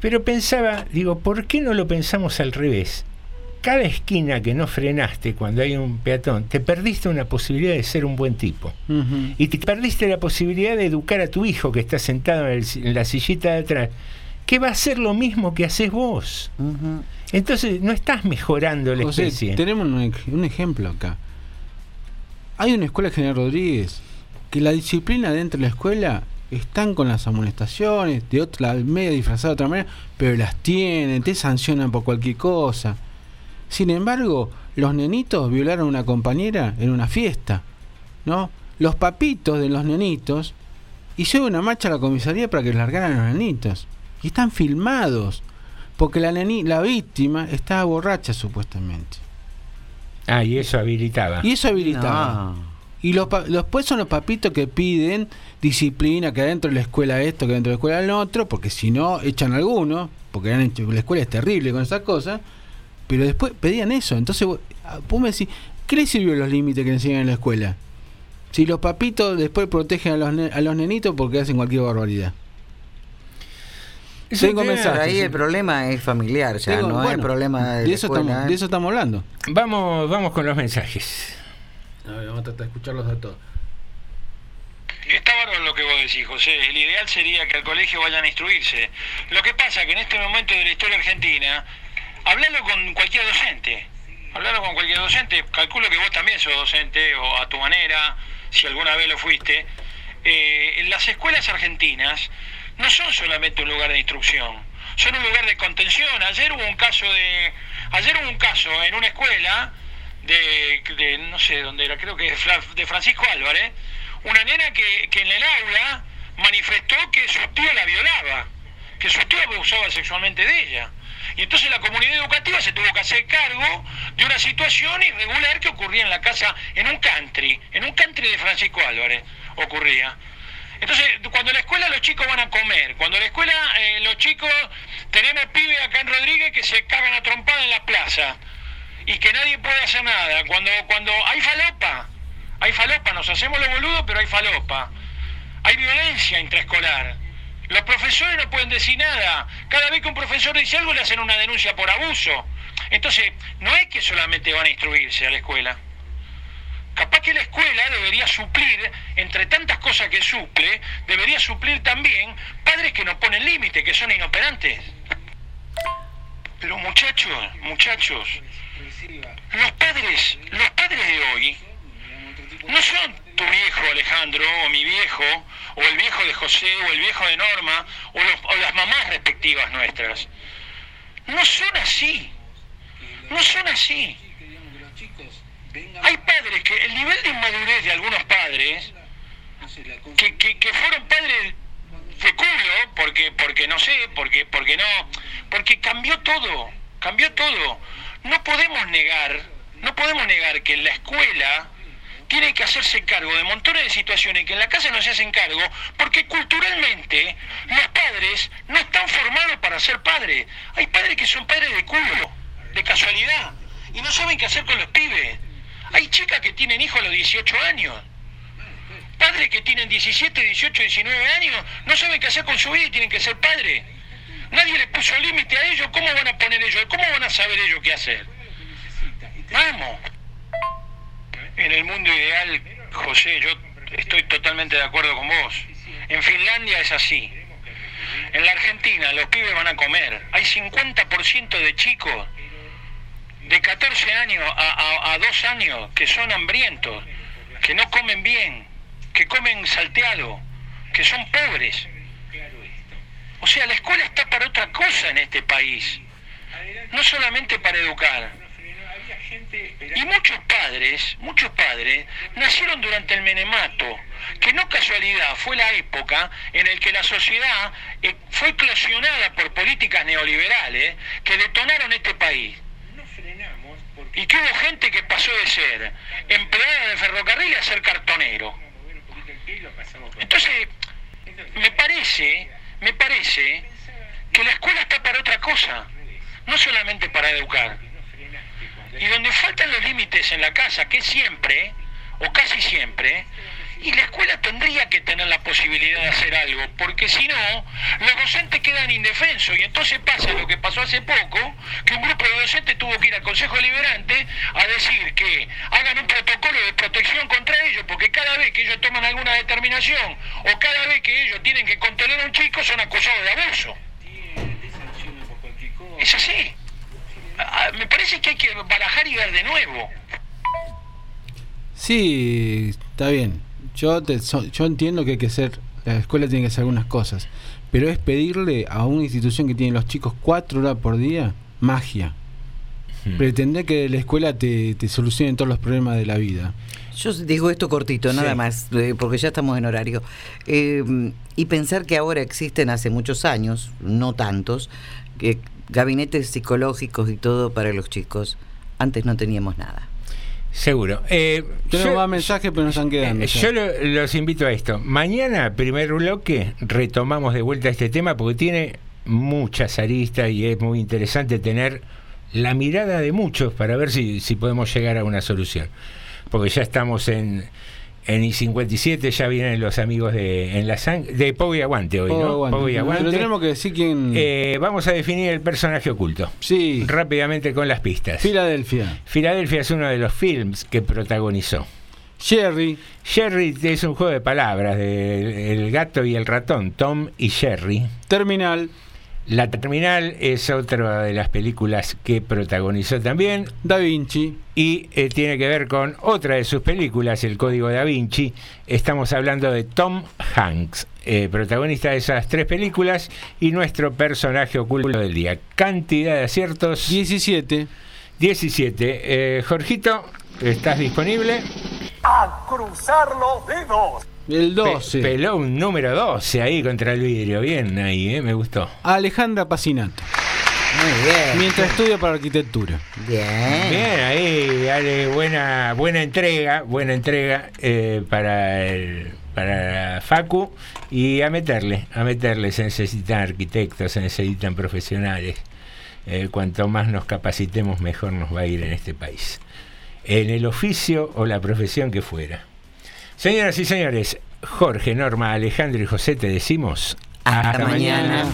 Pero pensaba, digo, ¿por qué no lo pensamos al revés? Cada esquina que no frenaste cuando hay un peatón, te perdiste una posibilidad de ser un buen tipo. Y te perdiste la posibilidad de educar a tu hijo que está sentado en, el- en la sillita de atrás, que va a hacer lo mismo que haces vos. Entonces no estás mejorando la José, especie. tenemos un, un ejemplo acá. Hay una escuela General Rodríguez que la disciplina dentro de la escuela están con las amonestaciones, de otra media disfrazada de otra manera, pero las tienen, te sancionan por cualquier cosa. Sin embargo, los nenitos violaron a una compañera en una fiesta, ¿no? Los papitos de los nenitos hicieron una marcha a la comisaría para que largaran a los nenitos. Y están filmados, porque la, neni- la víctima estaba borracha supuestamente. Ah, y eso habilitaba. Y eso habilitaba. Y los, pa- después son los papitos que piden disciplina, que adentro de la escuela esto, que dentro de la escuela lo otro, porque si no echan alguno, porque la escuela es terrible con esas cosas, pero después pedían eso. Entonces vos, ah, vos me decís, ¿qué les sirvió los límites que le enseñan en la escuela? Si los papitos después protegen a los, ne- a los nenitos porque hacen cualquier barbaridad. Tengo Pero mensajes. ahí sí. el problema es familiar, ya Tengo- no es bueno, problema de, de eso escuela, estamos- ¿eh? de eso estamos hablando. Vamos, vamos con los mensajes. A ver, vamos a tratar de escucharlos a todos. Está bárbaro lo que vos decís, José. El ideal sería que al colegio vayan a instruirse. Lo que pasa que en este momento de la historia argentina, hablalo con cualquier docente. Hablalo con cualquier docente. Calculo que vos también sos docente, o a tu manera, si alguna vez lo fuiste. Eh, las escuelas argentinas no son solamente un lugar de instrucción, son un lugar de contención. Ayer hubo un caso de, ayer hubo un caso en una escuela de, no sé dónde era, creo que de Francisco Álvarez, una nena que, que en el aula manifestó que su tío la violaba, que su tío abusaba sexualmente de ella. Y entonces la comunidad educativa se tuvo que hacer cargo de una situación irregular que ocurría en la casa, en un country, en un country de Francisco Álvarez ocurría. Entonces, cuando en la escuela los chicos van a comer, cuando en la escuela eh, los chicos, tenemos pibes acá en Rodríguez que se cagan a trompada en la plaza y que nadie puede hacer nada, cuando, cuando hay falopa, hay falopa, nos hacemos los boludos, pero hay falopa, hay violencia intraescolar. Los profesores no pueden decir nada. Cada vez que un profesor dice algo le hacen una denuncia por abuso. Entonces, no es que solamente van a instruirse a la escuela. Capaz que la escuela debería suplir, entre tantas cosas que suple, debería suplir también padres que no ponen límite, que son inoperantes. Pero muchachos, muchachos, los padres, los padres de hoy no son tu viejo Alejandro o mi viejo o el viejo de José o el viejo de Norma o, los- o las mamás respectivas nuestras. No son así. No son así. Hay padres que el nivel de inmadurez de algunos padres que, que, que fueron padres de culo porque porque no sé porque porque no porque cambió todo cambió todo no podemos negar no podemos negar que en la escuela tiene que hacerse cargo de montones de situaciones que en la casa no se hacen cargo porque culturalmente los padres no están formados para ser padres hay padres que son padres de culo de casualidad y no saben qué hacer con los pibes hay chicas que tienen hijos a los 18 años padres que tienen 17, 18, 19 años no saben qué hacer con su vida y tienen que ser padres. Nadie les puso límite a ellos, ¿cómo van a poner ellos? ¿Cómo van a saber ellos qué hacer? Vamos. En el mundo ideal, José, yo estoy totalmente de acuerdo con vos. En Finlandia es así. En la Argentina los pibes van a comer. Hay 50% de chicos de 14 años a, a, a 2 años que son hambrientos, que no comen bien, que comen salteado, que son pobres. O sea, la escuela está para otra cosa en este país, no solamente para educar. Y muchos padres, muchos padres, nacieron durante el menemato, que no casualidad fue la época en la que la sociedad eh, fue eclosionada por políticas neoliberales que detonaron este país. Y que hubo gente que pasó de ser empleada de ferrocarril a ser cartonero. Entonces, me parece, me parece que la escuela está para otra cosa, no solamente para educar. Y donde faltan los límites en la casa, que siempre, o casi siempre, y la escuela tendría que tener la posibilidad de hacer algo, porque si no, los docentes quedan indefensos y entonces pasa lo que pasó hace poco, que un grupo de docentes tuvo que ir al Consejo Deliberante a decir que hagan un protocolo de protección contra ellos, porque cada vez que ellos toman alguna determinación o cada vez que ellos tienen que contener a un chico son acusados de abuso. Es así. Ah, Me parece que hay que barajar y ver de nuevo. Sí, está bien. Yo, te- yo entiendo que hay que hacer, la escuela tiene que hacer algunas cosas, pero es pedirle a una institución que tiene los chicos cuatro horas por día magia. Pretender que la escuela te, te solucione todos los problemas de la vida. Yo digo esto cortito, nada más, eh, porque ya estamos en horario. Eh, y pensar que ahora existen hace muchos años, no tantos, que gabinetes psicológicos y todo para los chicos. Antes no teníamos nada. seguro. Eh, Tenemos yo- más mensajes, pero nos están quedando. Eh, ya. Yo lo- los invito a esto. Mañana, primer bloque, retomamos de vuelta este tema porque tiene muchas aristas y es muy interesante tener la mirada de muchos para ver si, si podemos llegar a una solución. Porque ya estamos en, en I-57, ya vienen los amigos de en la de Pogo y Aguante hoy, Pogo ¿no? Aguante. Pogo y Aguante. Pero tenemos que decir quién. Eh, vamos a definir el personaje oculto. Sí. Rápidamente con las pistas. Filadelfia. Filadelfia es uno de los films que protagonizó. Jerry. Jerry es un juego de palabras de el gato y el ratón, Tom y Jerry. Terminal. La Terminal es otra de las películas que protagonizó también. Da Vinci. Y eh, tiene que ver con otra de sus películas, El Código Da Vinci. Estamos hablando de Tom Hanks, eh, protagonista de esas tres películas y nuestro personaje oculto del día. Cantidad de aciertos. 17. 17. Eh, Jorgito, ¿estás disponible? A cruzar los dedos. El 12. Pe- peló un número 12 ahí contra el vidrio. Bien ahí, eh, me gustó. Alejandra Pacinato. Muy bien. Mientras estudia para arquitectura. Bien. Bien, ahí, dale, buena, buena entrega, buena entrega eh, para el, para Facu y a meterle, a meterle, se necesitan arquitectos, se necesitan profesionales. Eh, cuanto más nos capacitemos, mejor nos va a ir en este país. En el oficio o la profesión que fuera. Señoras y señores, Jorge, Norma, Alejandro y José te decimos Hasta mañana.